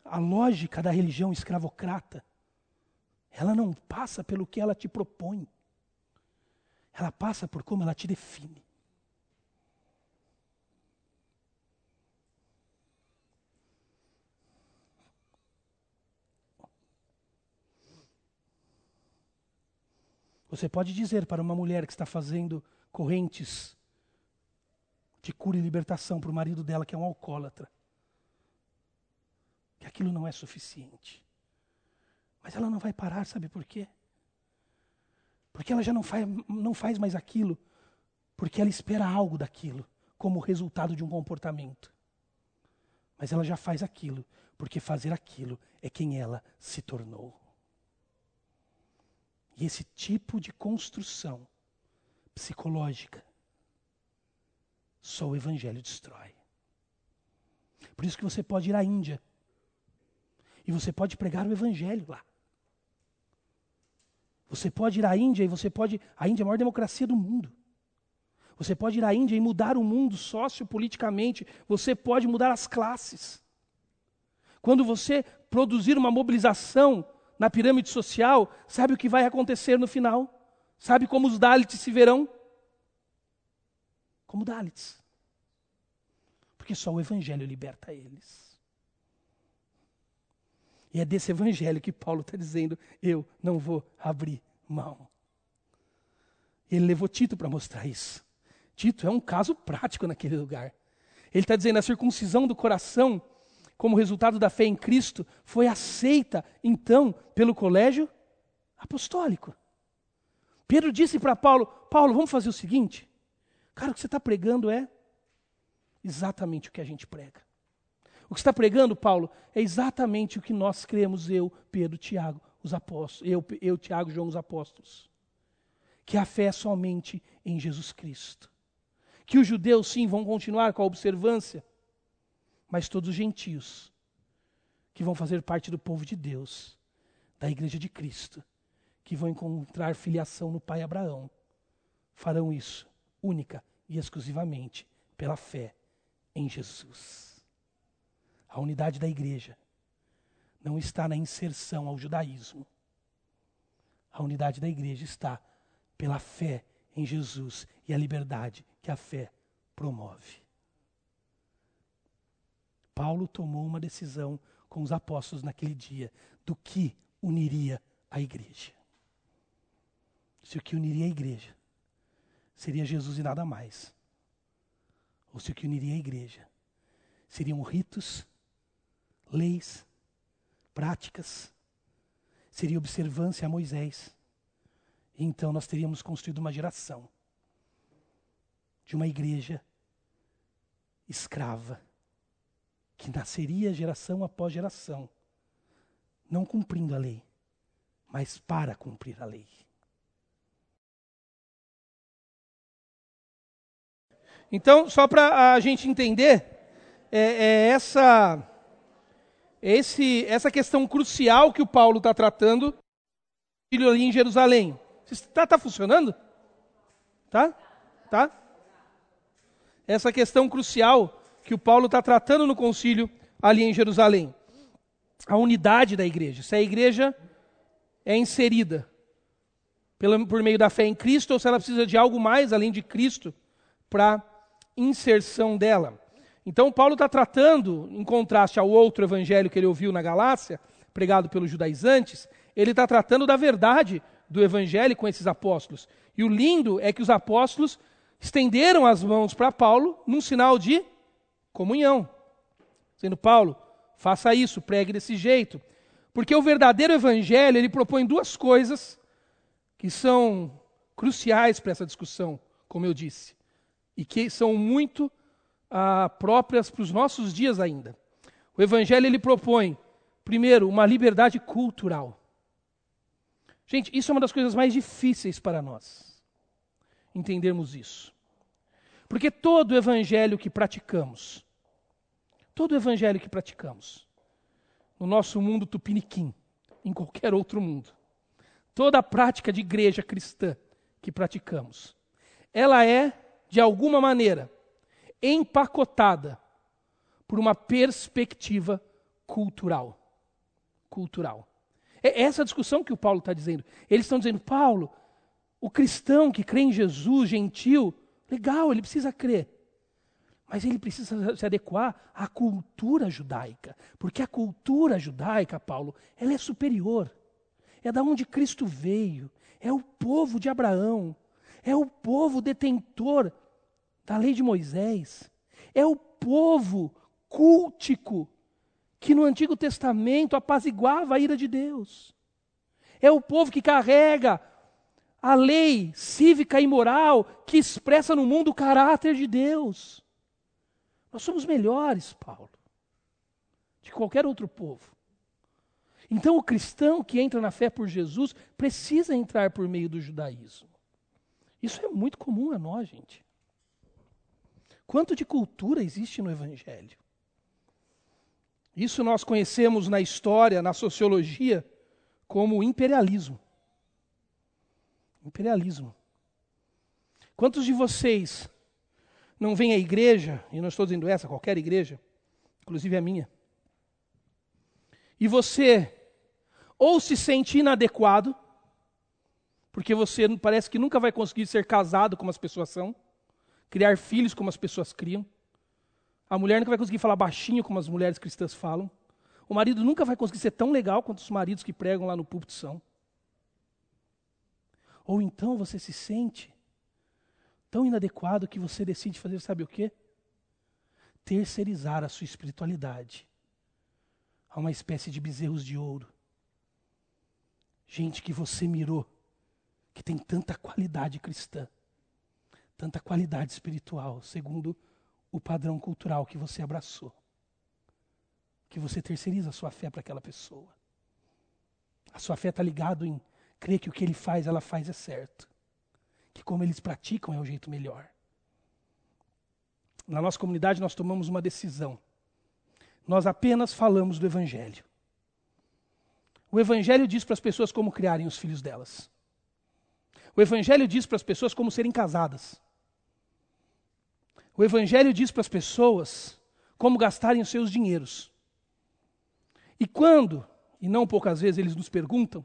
A lógica da religião escravocrata, ela não passa pelo que ela te propõe. Ela passa por como ela te define. Você pode dizer para uma mulher que está fazendo correntes de cura e libertação para o marido dela, que é um alcoólatra, que aquilo não é suficiente. Mas ela não vai parar, sabe por quê? Porque ela já não faz, não faz mais aquilo, porque ela espera algo daquilo, como resultado de um comportamento. Mas ela já faz aquilo, porque fazer aquilo é quem ela se tornou. E esse tipo de construção psicológica só o Evangelho destrói. Por isso que você pode ir à Índia e você pode pregar o Evangelho lá. Você pode ir à Índia e você pode. A Índia é a maior democracia do mundo. Você pode ir à Índia e mudar o mundo sociopoliticamente. Você pode mudar as classes. Quando você produzir uma mobilização na pirâmide social, sabe o que vai acontecer no final? Sabe como os Dalits se verão? Como Dalits. Porque só o Evangelho liberta eles. E é desse Evangelho que Paulo está dizendo: eu não vou abrir mão. Ele levou Tito para mostrar isso. Tito é um caso prático naquele lugar. Ele está dizendo: a circuncisão do coração, como resultado da fé em Cristo, foi aceita, então, pelo colégio apostólico. Pedro disse para Paulo: Paulo, vamos fazer o seguinte. Cara, o que você está pregando é exatamente o que a gente prega. O que está pregando, Paulo, é exatamente o que nós cremos, eu, Pedro, Tiago, os apóstolos, eu, eu Tiago, João, os apóstolos. Que a fé é somente em Jesus Cristo. Que os judeus, sim, vão continuar com a observância, mas todos os gentios, que vão fazer parte do povo de Deus, da igreja de Cristo, que vão encontrar filiação no pai Abraão, farão isso única e exclusivamente pela fé em Jesus. A unidade da igreja não está na inserção ao judaísmo. A unidade da igreja está pela fé em Jesus e a liberdade que a fé promove. Paulo tomou uma decisão com os apóstolos naquele dia do que uniria a igreja se o que uniria a igreja seria Jesus e nada mais. Ou se o que uniria a igreja seriam ritos, leis, práticas, seria observância a Moisés. E então nós teríamos construído uma geração de uma igreja escrava, que nasceria geração após geração, não cumprindo a lei, mas para cumprir a lei. Então, só para a gente entender, é, é essa, esse, essa questão crucial que o Paulo está tratando ali em Jerusalém. Está tá funcionando? Tá? Tá? Essa questão crucial que o Paulo está tratando no concílio ali em Jerusalém. A unidade da igreja. Se a igreja é inserida pela, por meio da fé em Cristo ou se ela precisa de algo mais além de Cristo para inserção dela. Então, Paulo está tratando, em contraste ao outro evangelho que ele ouviu na Galácia, pregado pelos judaizantes, ele está tratando da verdade do evangelho com esses apóstolos. E o lindo é que os apóstolos estenderam as mãos para Paulo num sinal de comunhão. Dizendo, Paulo, faça isso, pregue desse jeito. Porque o verdadeiro evangelho, ele propõe duas coisas que são cruciais para essa discussão, como eu disse e que são muito ah, próprias para os nossos dias ainda. O Evangelho ele propõe, primeiro, uma liberdade cultural. Gente, isso é uma das coisas mais difíceis para nós, entendermos isso. Porque todo Evangelho que praticamos, todo o Evangelho que praticamos, no nosso mundo tupiniquim, em qualquer outro mundo, toda a prática de igreja cristã que praticamos, ela é de alguma maneira, empacotada por uma perspectiva cultural. Cultural. É essa discussão que o Paulo está dizendo. Eles estão dizendo, Paulo, o cristão que crê em Jesus, gentil, legal, ele precisa crer. Mas ele precisa se adequar à cultura judaica. Porque a cultura judaica, Paulo, ela é superior. É da onde Cristo veio. É o povo de Abraão é o povo detentor da lei de Moisés, é o povo cultico que no Antigo Testamento apaziguava a ira de Deus. É o povo que carrega a lei cívica e moral que expressa no mundo o caráter de Deus. Nós somos melhores, Paulo, de qualquer outro povo. Então, o cristão que entra na fé por Jesus precisa entrar por meio do judaísmo. Isso é muito comum a nós, gente. Quanto de cultura existe no Evangelho? Isso nós conhecemos na história, na sociologia, como imperialismo. Imperialismo. Quantos de vocês não vêm à igreja, e não estou dizendo essa, qualquer igreja, inclusive a minha, e você ou se sente inadequado, porque você parece que nunca vai conseguir ser casado como as pessoas são, criar filhos como as pessoas criam, a mulher nunca vai conseguir falar baixinho como as mulheres cristãs falam, o marido nunca vai conseguir ser tão legal quanto os maridos que pregam lá no púlpito são. Ou então você se sente tão inadequado que você decide fazer, sabe o quê? Terceirizar a sua espiritualidade a uma espécie de bezerros de ouro. Gente que você mirou, que tem tanta qualidade cristã, tanta qualidade espiritual, segundo o padrão cultural que você abraçou. Que você terceiriza a sua fé para aquela pessoa. A sua fé está ligada em crer que o que ele faz, ela faz é certo. Que como eles praticam é o jeito melhor. Na nossa comunidade nós tomamos uma decisão. Nós apenas falamos do Evangelho. O Evangelho diz para as pessoas como criarem os filhos delas. O Evangelho diz para as pessoas como serem casadas. O Evangelho diz para as pessoas como gastarem os seus dinheiros. E quando, e não poucas vezes, eles nos perguntam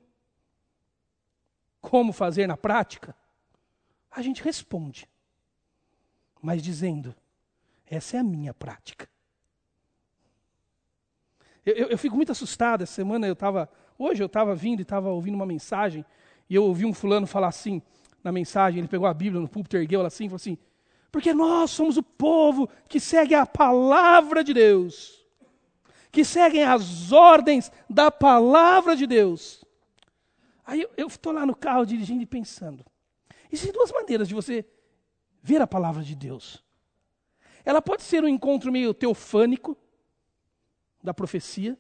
como fazer na prática, a gente responde, mas dizendo: essa é a minha prática. Eu, eu, eu fico muito assustado. Essa semana eu estava, hoje eu estava vindo e estava ouvindo uma mensagem, e eu ouvi um fulano falar assim, na mensagem, ele pegou a Bíblia no púlpito, ergueu ela assim, e falou assim, porque nós somos o povo que segue a palavra de Deus, que seguem as ordens da palavra de Deus. Aí eu estou lá no carro dirigindo e pensando, existem duas maneiras de você ver a palavra de Deus. Ela pode ser um encontro meio teofânico, da profecia.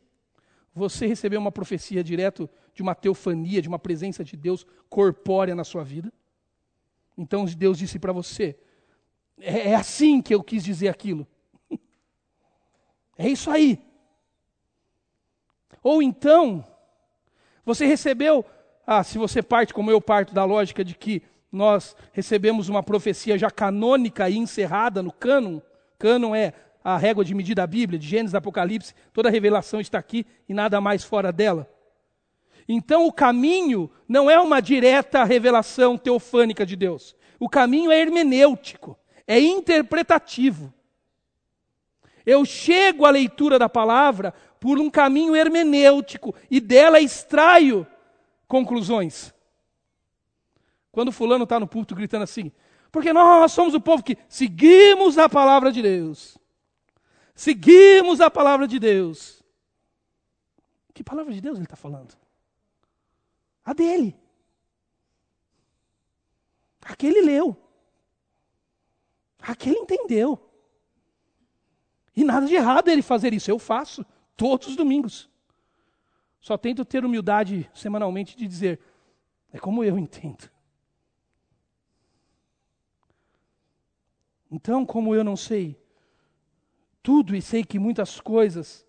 Você recebeu uma profecia direto de uma teofania, de uma presença de Deus corpórea na sua vida. Então Deus disse para você: é, é assim que eu quis dizer aquilo. É isso aí. Ou então, você recebeu, ah, se você parte como eu parto da lógica de que nós recebemos uma profecia já canônica e encerrada no cânon, cânon é a régua de medir da Bíblia, de Gênesis, Apocalipse, toda a revelação está aqui e nada mais fora dela. Então o caminho não é uma direta revelação teofânica de Deus. O caminho é hermenêutico, é interpretativo. Eu chego à leitura da palavra por um caminho hermenêutico e dela extraio conclusões. Quando fulano está no púlpito gritando assim, porque nós somos o povo que seguimos a palavra de Deus. Seguimos a palavra de Deus. Que palavra de Deus ele está falando? A dele. Aquele leu. Aquele entendeu. E nada de errado ele fazer isso. Eu faço todos os domingos. Só tento ter humildade semanalmente de dizer: é como eu entendo. Então, como eu não sei tudo e sei que muitas coisas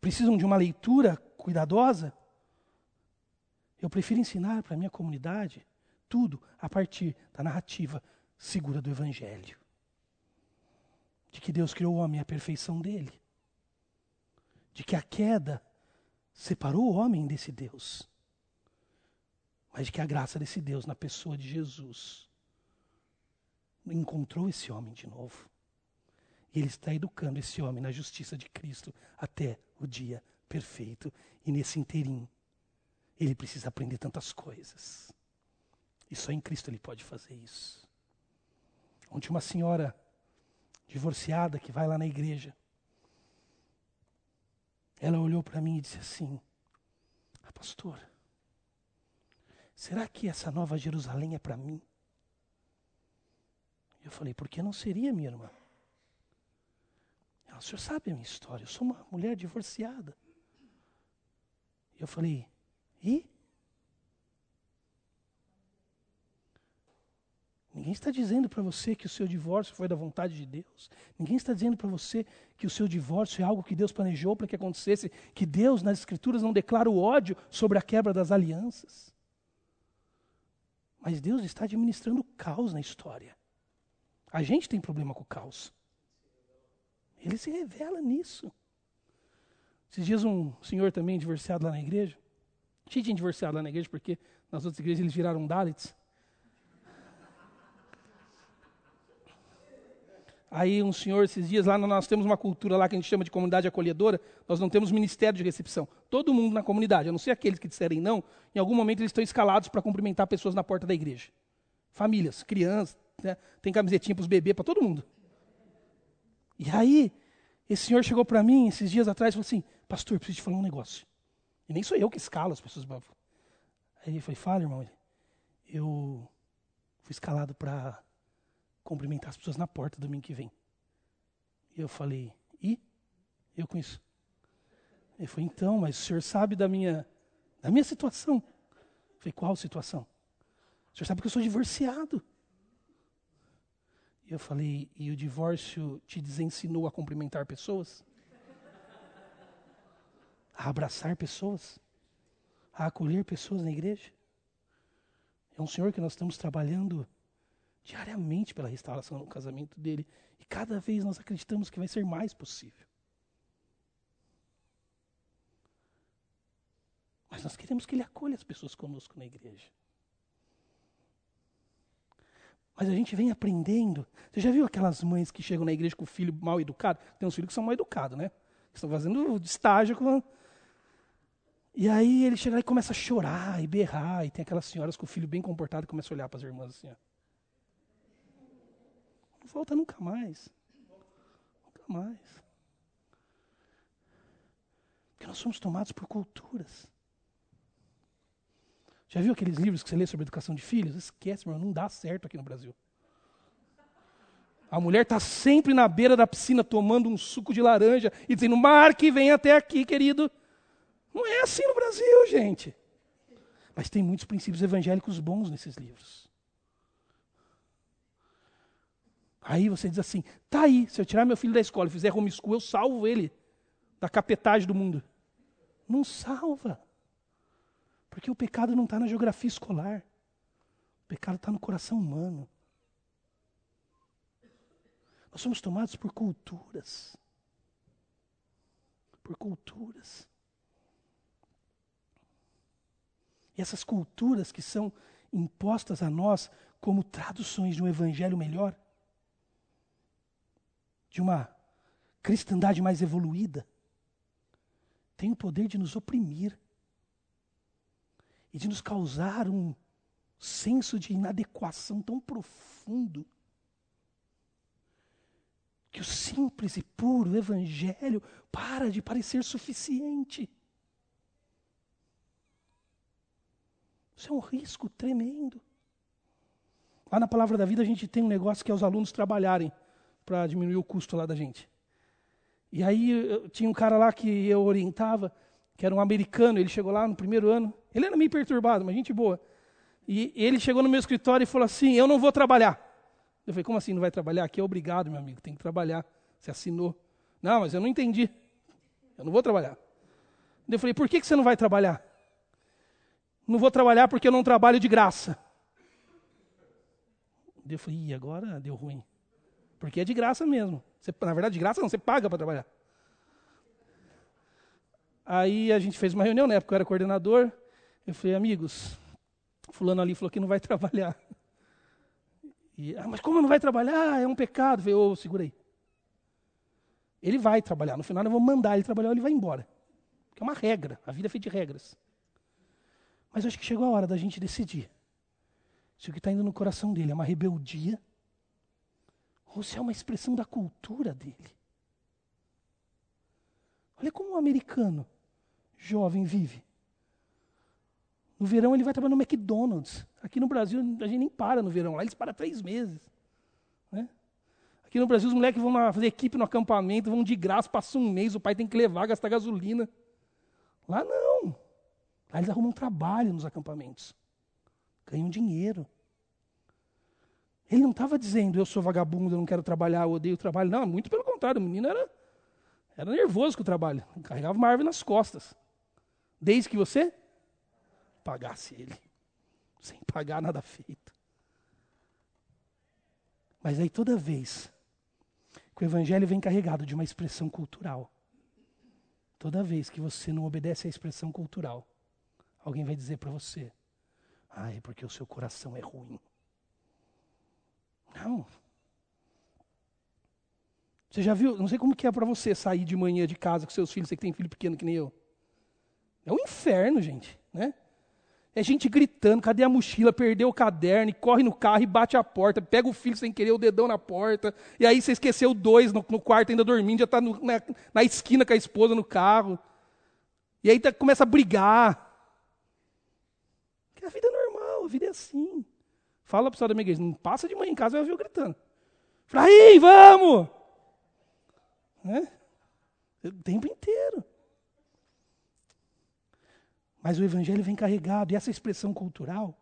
precisam de uma leitura cuidadosa, eu prefiro ensinar para a minha comunidade tudo a partir da narrativa segura do Evangelho. De que Deus criou o homem à perfeição dele. De que a queda separou o homem desse Deus. Mas de que a graça desse Deus, na pessoa de Jesus, encontrou esse homem de novo. E Ele está educando esse homem na justiça de Cristo até o dia perfeito. E nesse inteirinho, ele precisa aprender tantas coisas. E só em Cristo ele pode fazer isso. Ontem uma senhora divorciada que vai lá na igreja, ela olhou para mim e disse assim: ah, Pastor, será que essa nova Jerusalém é para mim? Eu falei: Por que não seria, minha irmã? Ela, o senhor sabe a minha história, eu sou uma mulher divorciada. Eu falei, e? Ninguém está dizendo para você que o seu divórcio foi da vontade de Deus. Ninguém está dizendo para você que o seu divórcio é algo que Deus planejou para que acontecesse. Que Deus, nas Escrituras, não declara o ódio sobre a quebra das alianças. Mas Deus está administrando caos na história. A gente tem problema com o caos. Ele se revela nisso. Esses dias um senhor também divorciado lá na igreja. Cheio de divorciado lá na igreja, porque nas outras igrejas eles viraram Dalits. Aí um senhor, esses dias lá, nós temos uma cultura lá que a gente chama de comunidade acolhedora, nós não temos ministério de recepção. Todo mundo na comunidade, a não ser aqueles que disserem não, em algum momento eles estão escalados para cumprimentar pessoas na porta da igreja. Famílias, crianças, né? tem camisetinha para os bebês, para todo mundo. E aí, esse senhor chegou para mim esses dias atrás e falou assim, pastor, preciso te falar um negócio. E nem sou eu que escalo as pessoas. Aí ele falou, fala, irmão, eu fui escalado para cumprimentar as pessoas na porta domingo que vem. E eu falei, e? Eu com isso. Ele falou, então, mas o senhor sabe da minha, da minha situação. Eu falei, qual situação? O senhor sabe que eu sou divorciado. E eu falei, e o divórcio te desensinou a cumprimentar pessoas? A abraçar pessoas? A acolher pessoas na igreja? É um senhor que nós estamos trabalhando diariamente pela restauração do casamento dele. E cada vez nós acreditamos que vai ser mais possível. Mas nós queremos que ele acolha as pessoas conosco na igreja. Mas a gente vem aprendendo. Você já viu aquelas mães que chegam na igreja com o filho mal educado? Tem uns filhos que são mal educados, né? Que estão fazendo estágio com. E aí ele chega lá e começa a chorar e berrar. E tem aquelas senhoras com o filho bem comportado que começam a olhar para as irmãs assim, ó. Não volta nunca mais. Nunca mais. Porque nós somos tomados por culturas. Já viu aqueles livros que você lê sobre educação de filhos? Esquece, meu, não dá certo aqui no Brasil. A mulher está sempre na beira da piscina tomando um suco de laranja e dizendo: Marque, vem até aqui, querido. Não é assim no Brasil, gente. Mas tem muitos princípios evangélicos bons nesses livros. Aí você diz assim: tá aí, se eu tirar meu filho da escola e fizer homeschool, eu salvo ele da capetagem do mundo. Não salva. Porque o pecado não está na geografia escolar. O pecado está no coração humano. Nós somos tomados por culturas. Por culturas. E essas culturas que são impostas a nós como traduções de um evangelho melhor, de uma cristandade mais evoluída, têm o poder de nos oprimir e de nos causar um senso de inadequação tão profundo que o simples e puro evangelho para de parecer suficiente. Isso é um risco tremendo. Lá na Palavra da Vida a gente tem um negócio que é os alunos trabalharem para diminuir o custo lá da gente. E aí tinha um cara lá que eu orientava, que era um americano, ele chegou lá no primeiro ano, ele era meio perturbado, mas gente boa. E ele chegou no meu escritório e falou assim: Eu não vou trabalhar. Eu falei: Como assim não vai trabalhar? Aqui é obrigado, meu amigo, tem que trabalhar. Você assinou. Não, mas eu não entendi. Eu não vou trabalhar. Eu falei: Por que, que você não vai trabalhar? Não vou trabalhar porque eu não trabalho de graça. Eu falei: Ih, agora deu ruim. Porque é de graça mesmo. Você, na verdade, de graça não, você paga para trabalhar. Aí a gente fez uma reunião, na época eu era coordenador. Eu falei, amigos, fulano ali falou que não vai trabalhar. E, ah, mas como não vai trabalhar? É um pecado. Eu falei, oh, segura aí. Ele vai trabalhar. No final eu vou mandar ele trabalhar ou ele vai embora. Que é uma regra. A vida é feita de regras. Mas acho que chegou a hora da gente decidir se o que está indo no coração dele é uma rebeldia ou se é uma expressão da cultura dele. Olha como um americano jovem vive. No verão ele vai trabalhar no McDonald's. Aqui no Brasil a gente nem para no verão, lá eles param três meses. Né? Aqui no Brasil os moleques vão fazer equipe no acampamento, vão de graça, passam um mês, o pai tem que levar, gastar gasolina. Lá não. Lá eles arrumam trabalho nos acampamentos. Ganham dinheiro. Ele não estava dizendo, eu sou vagabundo, eu não quero trabalhar, eu odeio o trabalho. Não, muito pelo contrário, o menino era, era nervoso com o trabalho. Carregava uma árvore nas costas. Desde que você pagasse ele. sem pagar nada feito. Mas aí toda vez que o evangelho vem carregado de uma expressão cultural, toda vez que você não obedece à expressão cultural, alguém vai dizer para você: "Ah, é porque o seu coração é ruim". Não. Você já viu? Não sei como que é para você sair de manhã de casa com seus filhos, você que tem filho pequeno que nem eu. É um inferno, gente, né? É gente gritando, cadê a mochila? Perdeu o caderno, e corre no carro e bate a porta, pega o filho sem querer, o dedão na porta, e aí você esqueceu dois no, no quarto ainda dormindo, já está na, na, esquina com a esposa no carro. E aí tá, começa a brigar. Que a vida é normal, a vida é assim. Fala para o pessoal da minha igreja, não passa de manhã em casa, vai ver eu gritando. Fala, aí, vamos! Né? O tempo inteiro. Mas o evangelho vem carregado, e essa expressão cultural,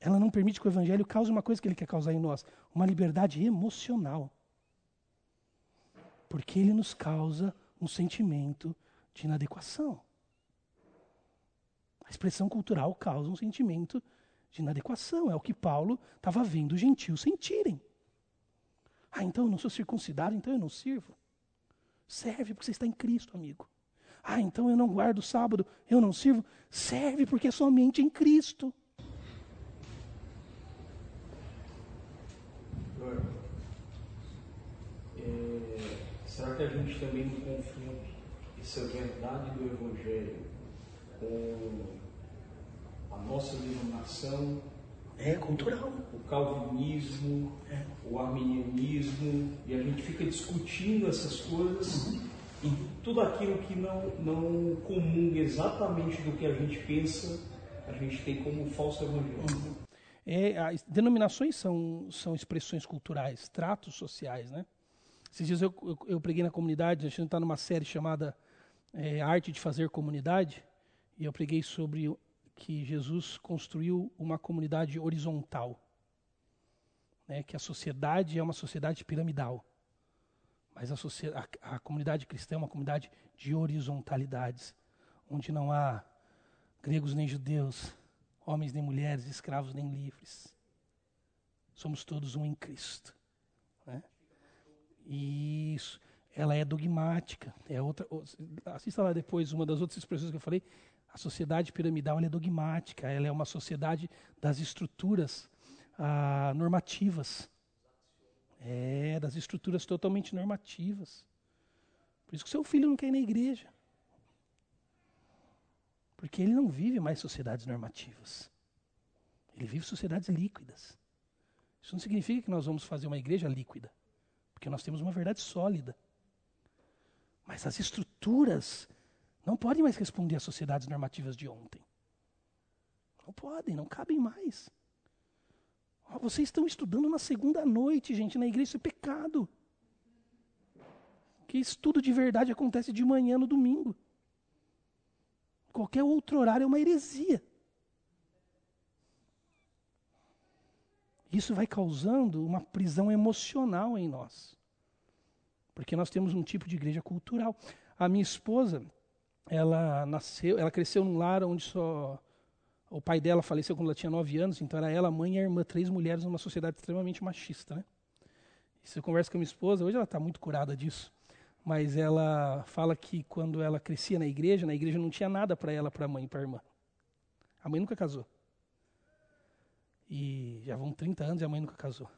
ela não permite que o evangelho cause uma coisa que ele quer causar em nós, uma liberdade emocional. Porque ele nos causa um sentimento de inadequação. A expressão cultural causa um sentimento de inadequação. É o que Paulo estava vendo os gentios sentirem. Ah, então eu não sou circuncidado, então eu não sirvo. Serve porque você está em Cristo, amigo. Ah, então eu não guardo o sábado, eu não sirvo. Serve porque é somente em Cristo. É, será que a gente também não confunde essa verdade do Evangelho com a nossa denominação? É cultural. O calvinismo, é. o arminianismo, e a gente fica discutindo essas coisas. Uhum e tudo aquilo que não, não comunga exatamente do que a gente pensa, a gente tem como falso evangelho. Uhum. É, as denominações são, são expressões culturais, tratos sociais, né? Esses dias eu, eu, eu preguei na comunidade, a gente está numa série chamada é, Arte de Fazer Comunidade, e eu preguei sobre que Jesus construiu uma comunidade horizontal, né? que a sociedade é uma sociedade piramidal. Mas a, a, a comunidade cristã é uma comunidade de horizontalidades, onde não há gregos nem judeus, homens nem mulheres, escravos nem livres. Somos todos um em Cristo. Né? E isso, ela é dogmática. É outra, assista lá depois uma das outras expressões que eu falei. A sociedade piramidal é dogmática. Ela é uma sociedade das estruturas ah, normativas. É, das estruturas totalmente normativas. Por isso que seu filho não quer ir na igreja. Porque ele não vive mais sociedades normativas. Ele vive sociedades líquidas. Isso não significa que nós vamos fazer uma igreja líquida. Porque nós temos uma verdade sólida. Mas as estruturas não podem mais responder às sociedades normativas de ontem. Não podem, não cabem mais. Oh, vocês estão estudando na segunda noite, gente, na igreja, isso é pecado. Que estudo de verdade acontece de manhã no domingo. Qualquer outro horário é uma heresia. Isso vai causando uma prisão emocional em nós. Porque nós temos um tipo de igreja cultural. A minha esposa, ela nasceu, ela cresceu num lar onde só o pai dela faleceu quando ela tinha 9 anos, então era ela, a mãe e a irmã, três mulheres numa sociedade extremamente machista. Né? Se eu converso com a minha esposa, hoje ela está muito curada disso, mas ela fala que quando ela crescia na igreja, na igreja não tinha nada para ela, para a mãe e para a irmã. A mãe nunca casou. E já vão 30 anos e a mãe nunca casou.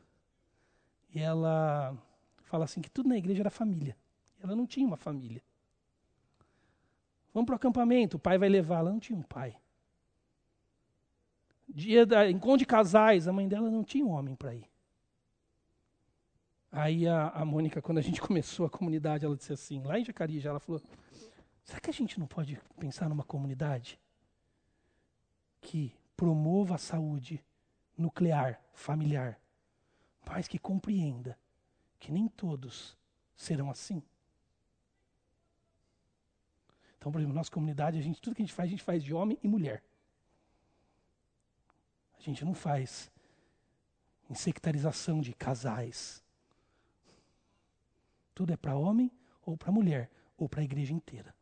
E ela fala assim que tudo na igreja era família. Ela não tinha uma família. Vamos para o acampamento, o pai vai levar. Ela não tinha um pai. Dia da encontro de casais, a mãe dela não tinha um homem para ir. Aí a, a Mônica, quando a gente começou a comunidade, ela disse assim, lá em Jacareí, ela falou: será que a gente não pode pensar numa comunidade que promova a saúde nuclear, familiar, mas que compreenda que nem todos serão assim? Então, por exemplo, nossa comunidade, a gente, tudo que a gente faz, a gente faz de homem e mulher. A gente não faz insectarização de casais. Tudo é para homem ou para mulher, ou para a igreja inteira.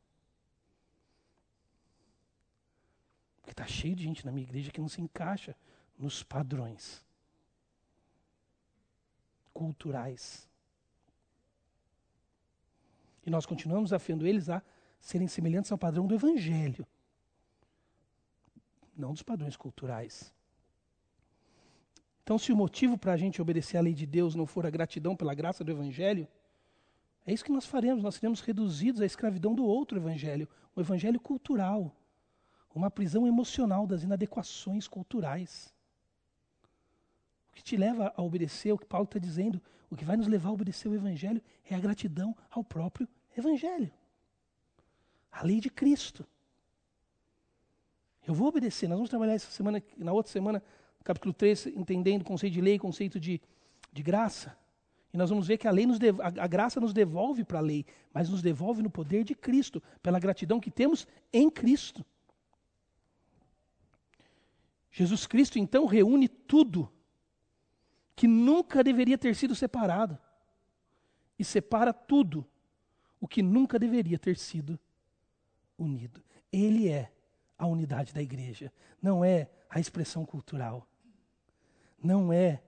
Porque está cheio de gente na minha igreja que não se encaixa nos padrões culturais. E nós continuamos desafiando eles a serem semelhantes ao padrão do Evangelho, não dos padrões culturais. Então, se o motivo para a gente obedecer à lei de Deus não for a gratidão pela graça do Evangelho, é isso que nós faremos, nós seremos reduzidos à escravidão do outro Evangelho, o Evangelho cultural, uma prisão emocional das inadequações culturais. O que te leva a obedecer, o que Paulo está dizendo, o que vai nos levar a obedecer o Evangelho é a gratidão ao próprio Evangelho, a lei de Cristo. Eu vou obedecer, nós vamos trabalhar essa semana, na outra semana, capítulo 3, entendendo o conceito de lei, conceito de, de graça. E nós vamos ver que a, lei nos dev, a, a graça nos devolve para a lei, mas nos devolve no poder de Cristo, pela gratidão que temos em Cristo. Jesus Cristo então reúne tudo que nunca deveria ter sido separado e separa tudo o que nunca deveria ter sido unido. Ele é a unidade da igreja, não é a expressão cultural não é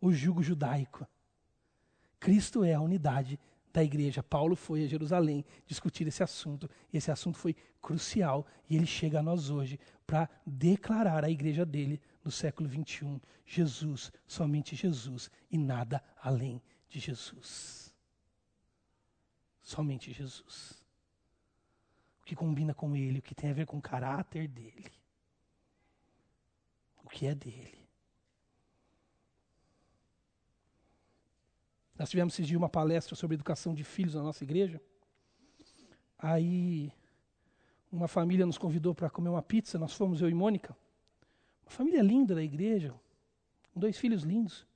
o jugo judaico. Cristo é a unidade da igreja. Paulo foi a Jerusalém discutir esse assunto. Esse assunto foi crucial e ele chega a nós hoje para declarar a igreja dele no século 21. Jesus, somente Jesus e nada além de Jesus. Somente Jesus. O que combina com ele, o que tem a ver com o caráter dele. O que é dele. Nós tivemos esse dia uma palestra sobre educação de filhos na nossa igreja. Aí uma família nos convidou para comer uma pizza, nós fomos eu e Mônica. Uma família linda da igreja, com dois filhos lindos.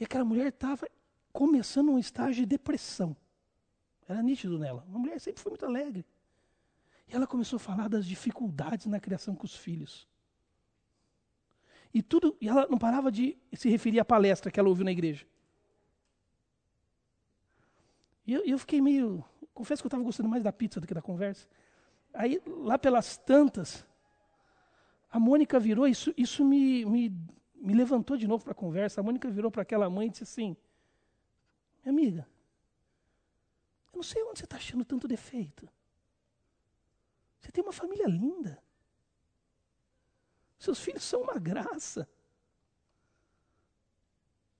E aquela mulher estava começando um estágio de depressão. Era nítido nela. Uma mulher sempre foi muito alegre. E ela começou a falar das dificuldades na criação com os filhos. E tudo, e ela não parava de se referir à palestra que ela ouviu na igreja. E eu, eu fiquei meio. Confesso que eu estava gostando mais da pizza do que da conversa. Aí, lá pelas tantas, a Mônica virou, isso, isso me, me, me levantou de novo para a conversa. A Mônica virou para aquela mãe e disse assim: Minha amiga, eu não sei onde você está achando tanto defeito. Você tem uma família linda. Seus filhos são uma graça.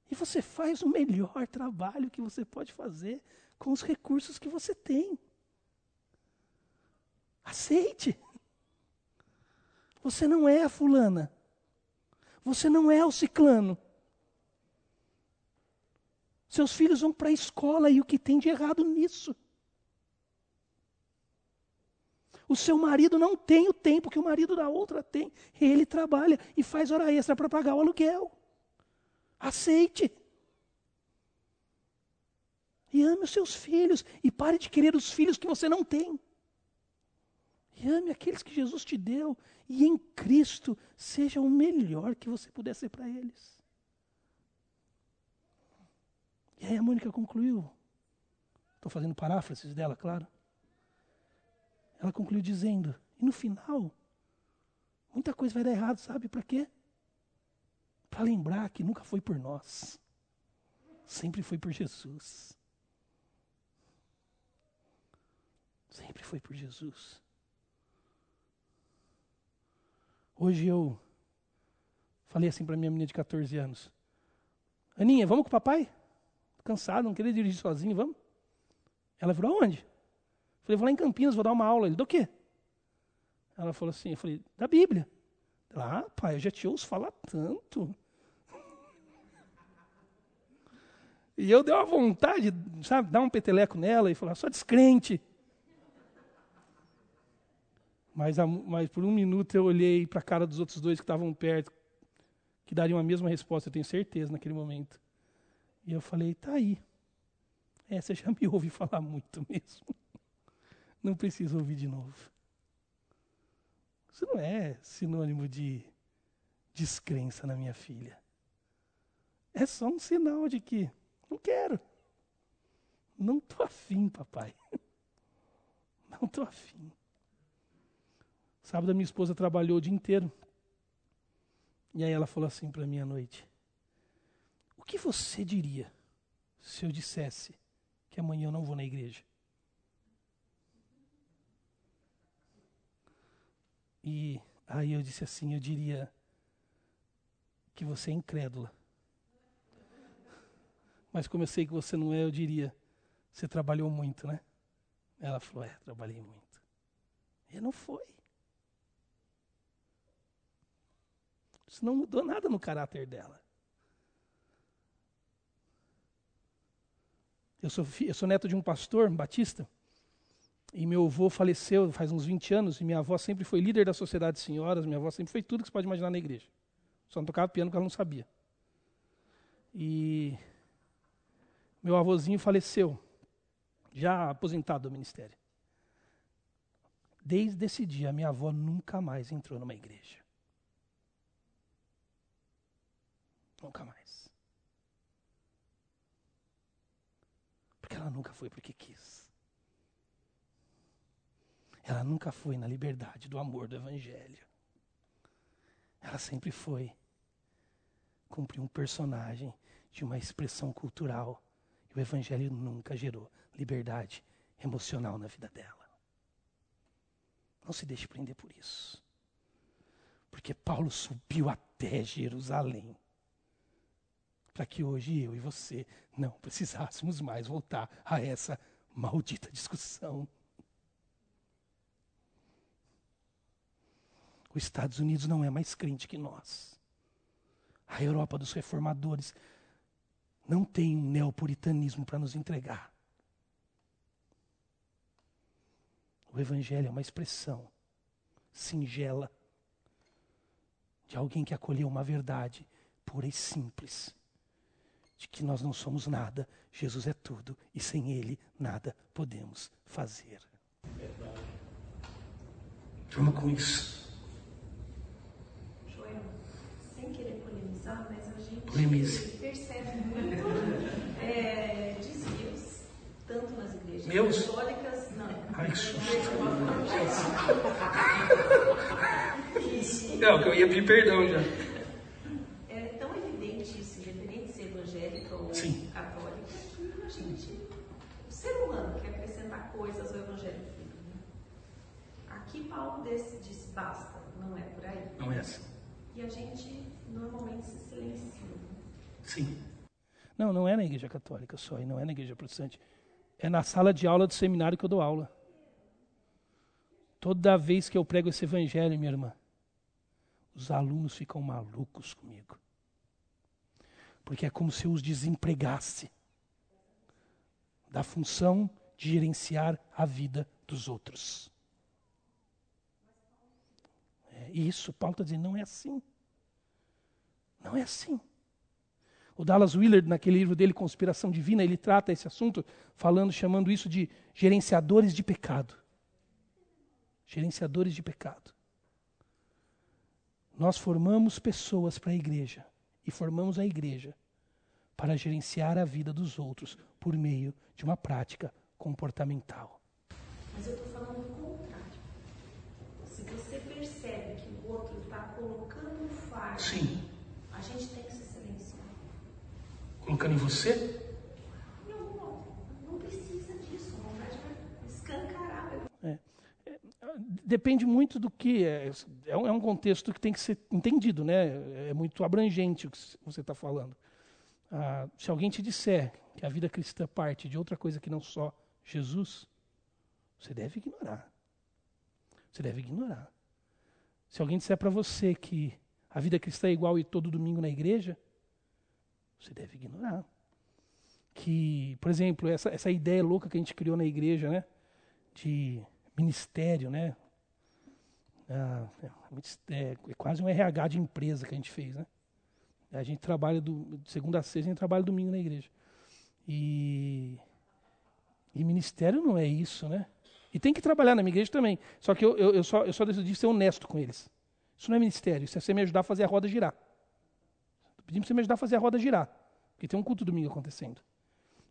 E você faz o melhor trabalho que você pode fazer com os recursos que você tem. Aceite. Você não é a fulana. Você não é o ciclano. Seus filhos vão para a escola e o que tem de errado nisso? O seu marido não tem o tempo que o marido da outra tem. Ele trabalha e faz hora extra para pagar o aluguel. Aceite. E ame os seus filhos. E pare de querer os filhos que você não tem. E ame aqueles que Jesus te deu. E em Cristo seja o melhor que você puder ser para eles. E aí a Mônica concluiu. Estou fazendo paráfrases dela, claro. Ela concluiu dizendo: e no final, muita coisa vai dar errado, sabe para quê? Para lembrar que nunca foi por nós, sempre foi por Jesus. Sempre foi por Jesus. Hoje eu falei assim para minha menina de 14 anos: Aninha, vamos com o papai? Tô cansado, não queria dirigir sozinho, vamos? Ela falou: aonde? Falei: vou lá em Campinas, vou dar uma aula. Ele: do quê? Ela falou assim: eu falei: da Bíblia. Ela: ah, pai, eu já te ouço falar tanto. E eu dei uma vontade, sabe, dar um peteleco nela e falar: só descrente. Mas, mas por um minuto eu olhei para a cara dos outros dois que estavam perto, que dariam a mesma resposta, eu tenho certeza, naquele momento. E eu falei, tá aí. É, você já me ouve falar muito mesmo. Não precisa ouvir de novo. Isso não é sinônimo de descrença na minha filha. É só um sinal de que não quero. Não estou afim, papai. Não estou afim. Sábado a minha esposa trabalhou o dia inteiro. E aí ela falou assim para mim à noite: O que você diria se eu dissesse que amanhã eu não vou na igreja? E aí eu disse assim: Eu diria que você é incrédula. Mas como eu sei que você não é, eu diria: Você trabalhou muito, né? Ela falou: É, trabalhei muito. E não foi. Isso não mudou nada no caráter dela. Eu sou, eu sou neto de um pastor, um batista, e meu avô faleceu faz uns 20 anos, e minha avó sempre foi líder da sociedade de senhoras, minha avó sempre foi tudo que você pode imaginar na igreja. Só não tocava piano porque ela não sabia. E meu avôzinho faleceu, já aposentado do ministério. Desde esse dia, minha avó nunca mais entrou numa igreja. Nunca mais. Porque ela nunca foi porque quis. Ela nunca foi na liberdade do amor do Evangelho. Ela sempre foi cumprir um personagem de uma expressão cultural. E o Evangelho nunca gerou liberdade emocional na vida dela. Não se deixe prender por isso. Porque Paulo subiu até Jerusalém para que hoje eu e você não precisássemos mais voltar a essa maldita discussão. Os Estados Unidos não é mais crente que nós. A Europa dos reformadores não tem um neopuritanismo para nos entregar. O Evangelho é uma expressão singela de alguém que acolheu uma verdade pura e simples de que nós não somos nada, Jesus é tudo e sem Ele nada podemos fazer. Verdade. Turma com isso. Joel, sem querer polemizar, mas a gente Polemize. percebe muito é, desvios, tanto nas igrejas Meus? católicas, não. Ai, que susto. Não, que eu ia pedir perdão já. É tão evidente isso, independente de ser evangélica ou Sim. católica, que a gente, o ser humano quer acrescentar coisas ao evangelho vivo. Né? Aqui Paulo diz, diz basta, não é por aí. Não é assim. E a gente normalmente se silencia. Sim. Não, não é na igreja católica só, e não é na igreja protestante. É na sala de aula do seminário que eu dou aula. Toda vez que eu prego esse evangelho, minha irmã, os alunos ficam malucos comigo. Porque é como se eu os desempregasse da função de gerenciar a vida dos outros. É isso, Paulo está dizendo, não é assim. Não é assim. O Dallas Willard, naquele livro dele, Conspiração Divina, ele trata esse assunto falando, chamando isso de gerenciadores de pecado. Gerenciadores de pecado. Nós formamos pessoas para a igreja e formamos a igreja para gerenciar a vida dos outros por meio de uma prática comportamental. Mas eu estou falando do contrário. Se você percebe que o outro está colocando um fardo, Sim. a gente tem que se silenciar. Colocando em você? Não, não, não precisa disso. A vontade vai escancarar. vai Depende muito do que é. É um, é um contexto que tem que ser entendido, né? É muito abrangente o que você está falando. Ah, se alguém te disser que a vida cristã parte de outra coisa que não só Jesus, você deve ignorar. Você deve ignorar. Se alguém disser para você que a vida cristã é igual e todo domingo na igreja, você deve ignorar. Que, por exemplo, essa, essa ideia louca que a gente criou na igreja, né? De ministério, né? Ah, é, é quase um RH de empresa que a gente fez, né? A gente trabalha do, de segunda a sexta, a gente trabalha domingo na igreja. E, e ministério não é isso, né? E tem que trabalhar na minha igreja também. Só que eu, eu, eu só, eu só decidi ser honesto com eles. Isso não é ministério, isso é você me ajudar a fazer a roda girar. Tô pedindo para você me ajudar a fazer a roda girar. Porque tem um culto domingo acontecendo.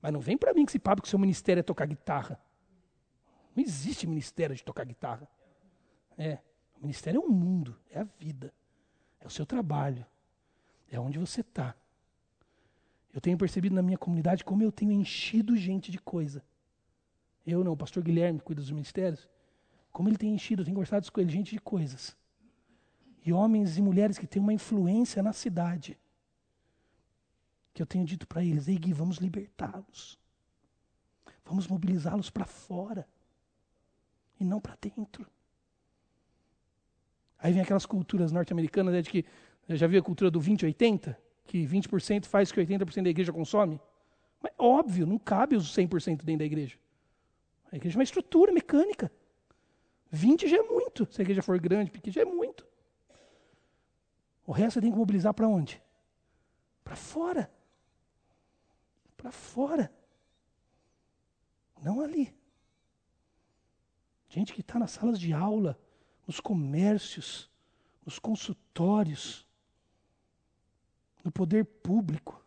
Mas não vem para mim que esse papo que o seu ministério é tocar guitarra. Não existe ministério de tocar guitarra. É. O ministério é o mundo, é a vida, é o seu trabalho, é onde você está. Eu tenho percebido na minha comunidade como eu tenho enchido gente de coisa. Eu não, o pastor Guilherme cuida dos ministérios. Como ele tem enchido, eu tenho conversado com ele, gente de coisas. E homens e mulheres que têm uma influência na cidade. Que eu tenho dito para eles: Ei, Gui, vamos libertá-los. Vamos mobilizá-los para fora. E não para dentro. Aí vem aquelas culturas norte-americanas né, de que. Já viu a cultura do 20-80? Que 20% faz o que 80% da igreja consome? Mas óbvio, não cabe os 100% dentro da igreja. A igreja é uma estrutura mecânica. 20 já é muito. Se a igreja for grande, pequena, já é muito. O resto tem que mobilizar para onde? Para fora. Para fora. Não ali. Gente que está nas salas de aula, nos comércios, nos consultórios, no poder público.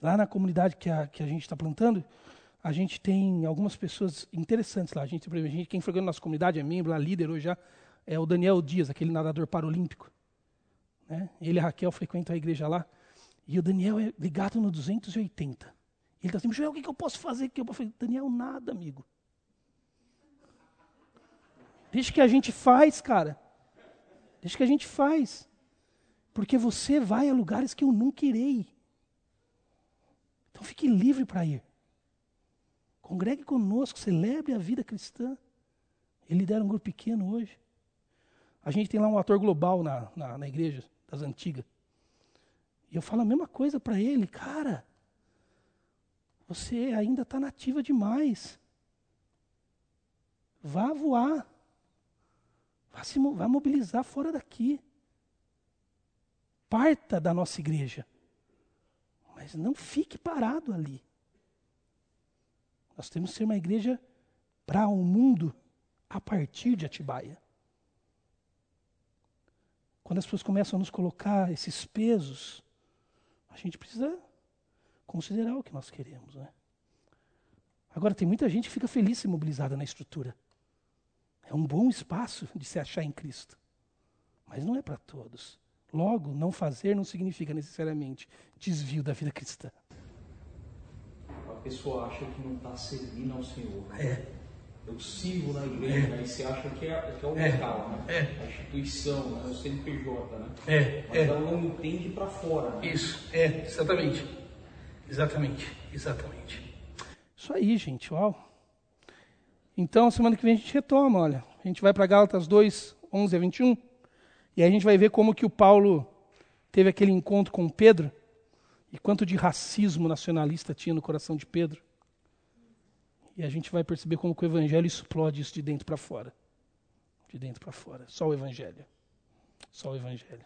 Lá na comunidade que a, que a gente está plantando, a gente tem algumas pessoas interessantes lá. A gente, a gente quem frequenta nossa comunidade é membro, lá, líder hoje já, é o Daniel Dias, aquele nadador paralímpico. Né? Ele e a Raquel frequentam a igreja lá. E o Daniel é ligado no 280. Ele está assim, Joel, o que, que eu posso fazer? Que eu fazer? Daniel, nada, amigo. Deixa que a gente faz, cara. Deixa que a gente faz. Porque você vai a lugares que eu nunca irei. Então fique livre para ir. Congregue conosco, celebre a vida cristã. Ele lidera um grupo pequeno hoje. A gente tem lá um ator global na, na, na igreja das antigas. E eu falo a mesma coisa para ele, cara. Você ainda está nativa demais. Vá voar. Vá, se, vá mobilizar fora daqui. Parta da nossa igreja. Mas não fique parado ali. Nós temos que ser uma igreja para o um mundo a partir de Atibaia. Quando as pessoas começam a nos colocar esses pesos, a gente precisa considerar o que nós queremos. Né? Agora, tem muita gente que fica feliz se mobilizada na estrutura. É um bom espaço de se achar em Cristo. Mas não é para todos. Logo, não fazer não significa necessariamente desvio da vida cristã pessoa acha que não está servindo ao Senhor. É. Eu sirvo na igreja, é. aí você acha que é, que é o é. local, né? É. A instituição, né? o CNPJ, né? É. Mas é. ela não entende para fora. Né? Isso, é, exatamente. Exatamente, exatamente. Isso aí, gente, uau. Então, semana que vem a gente retoma, olha. A gente vai para Gálatas 2, 11 a 21. E aí a gente vai ver como que o Paulo teve aquele encontro com Pedro. E quanto de racismo nacionalista tinha no coração de Pedro. E a gente vai perceber como o evangelho explode isso de dentro para fora. De dentro para fora. Só o evangelho. Só o evangelho.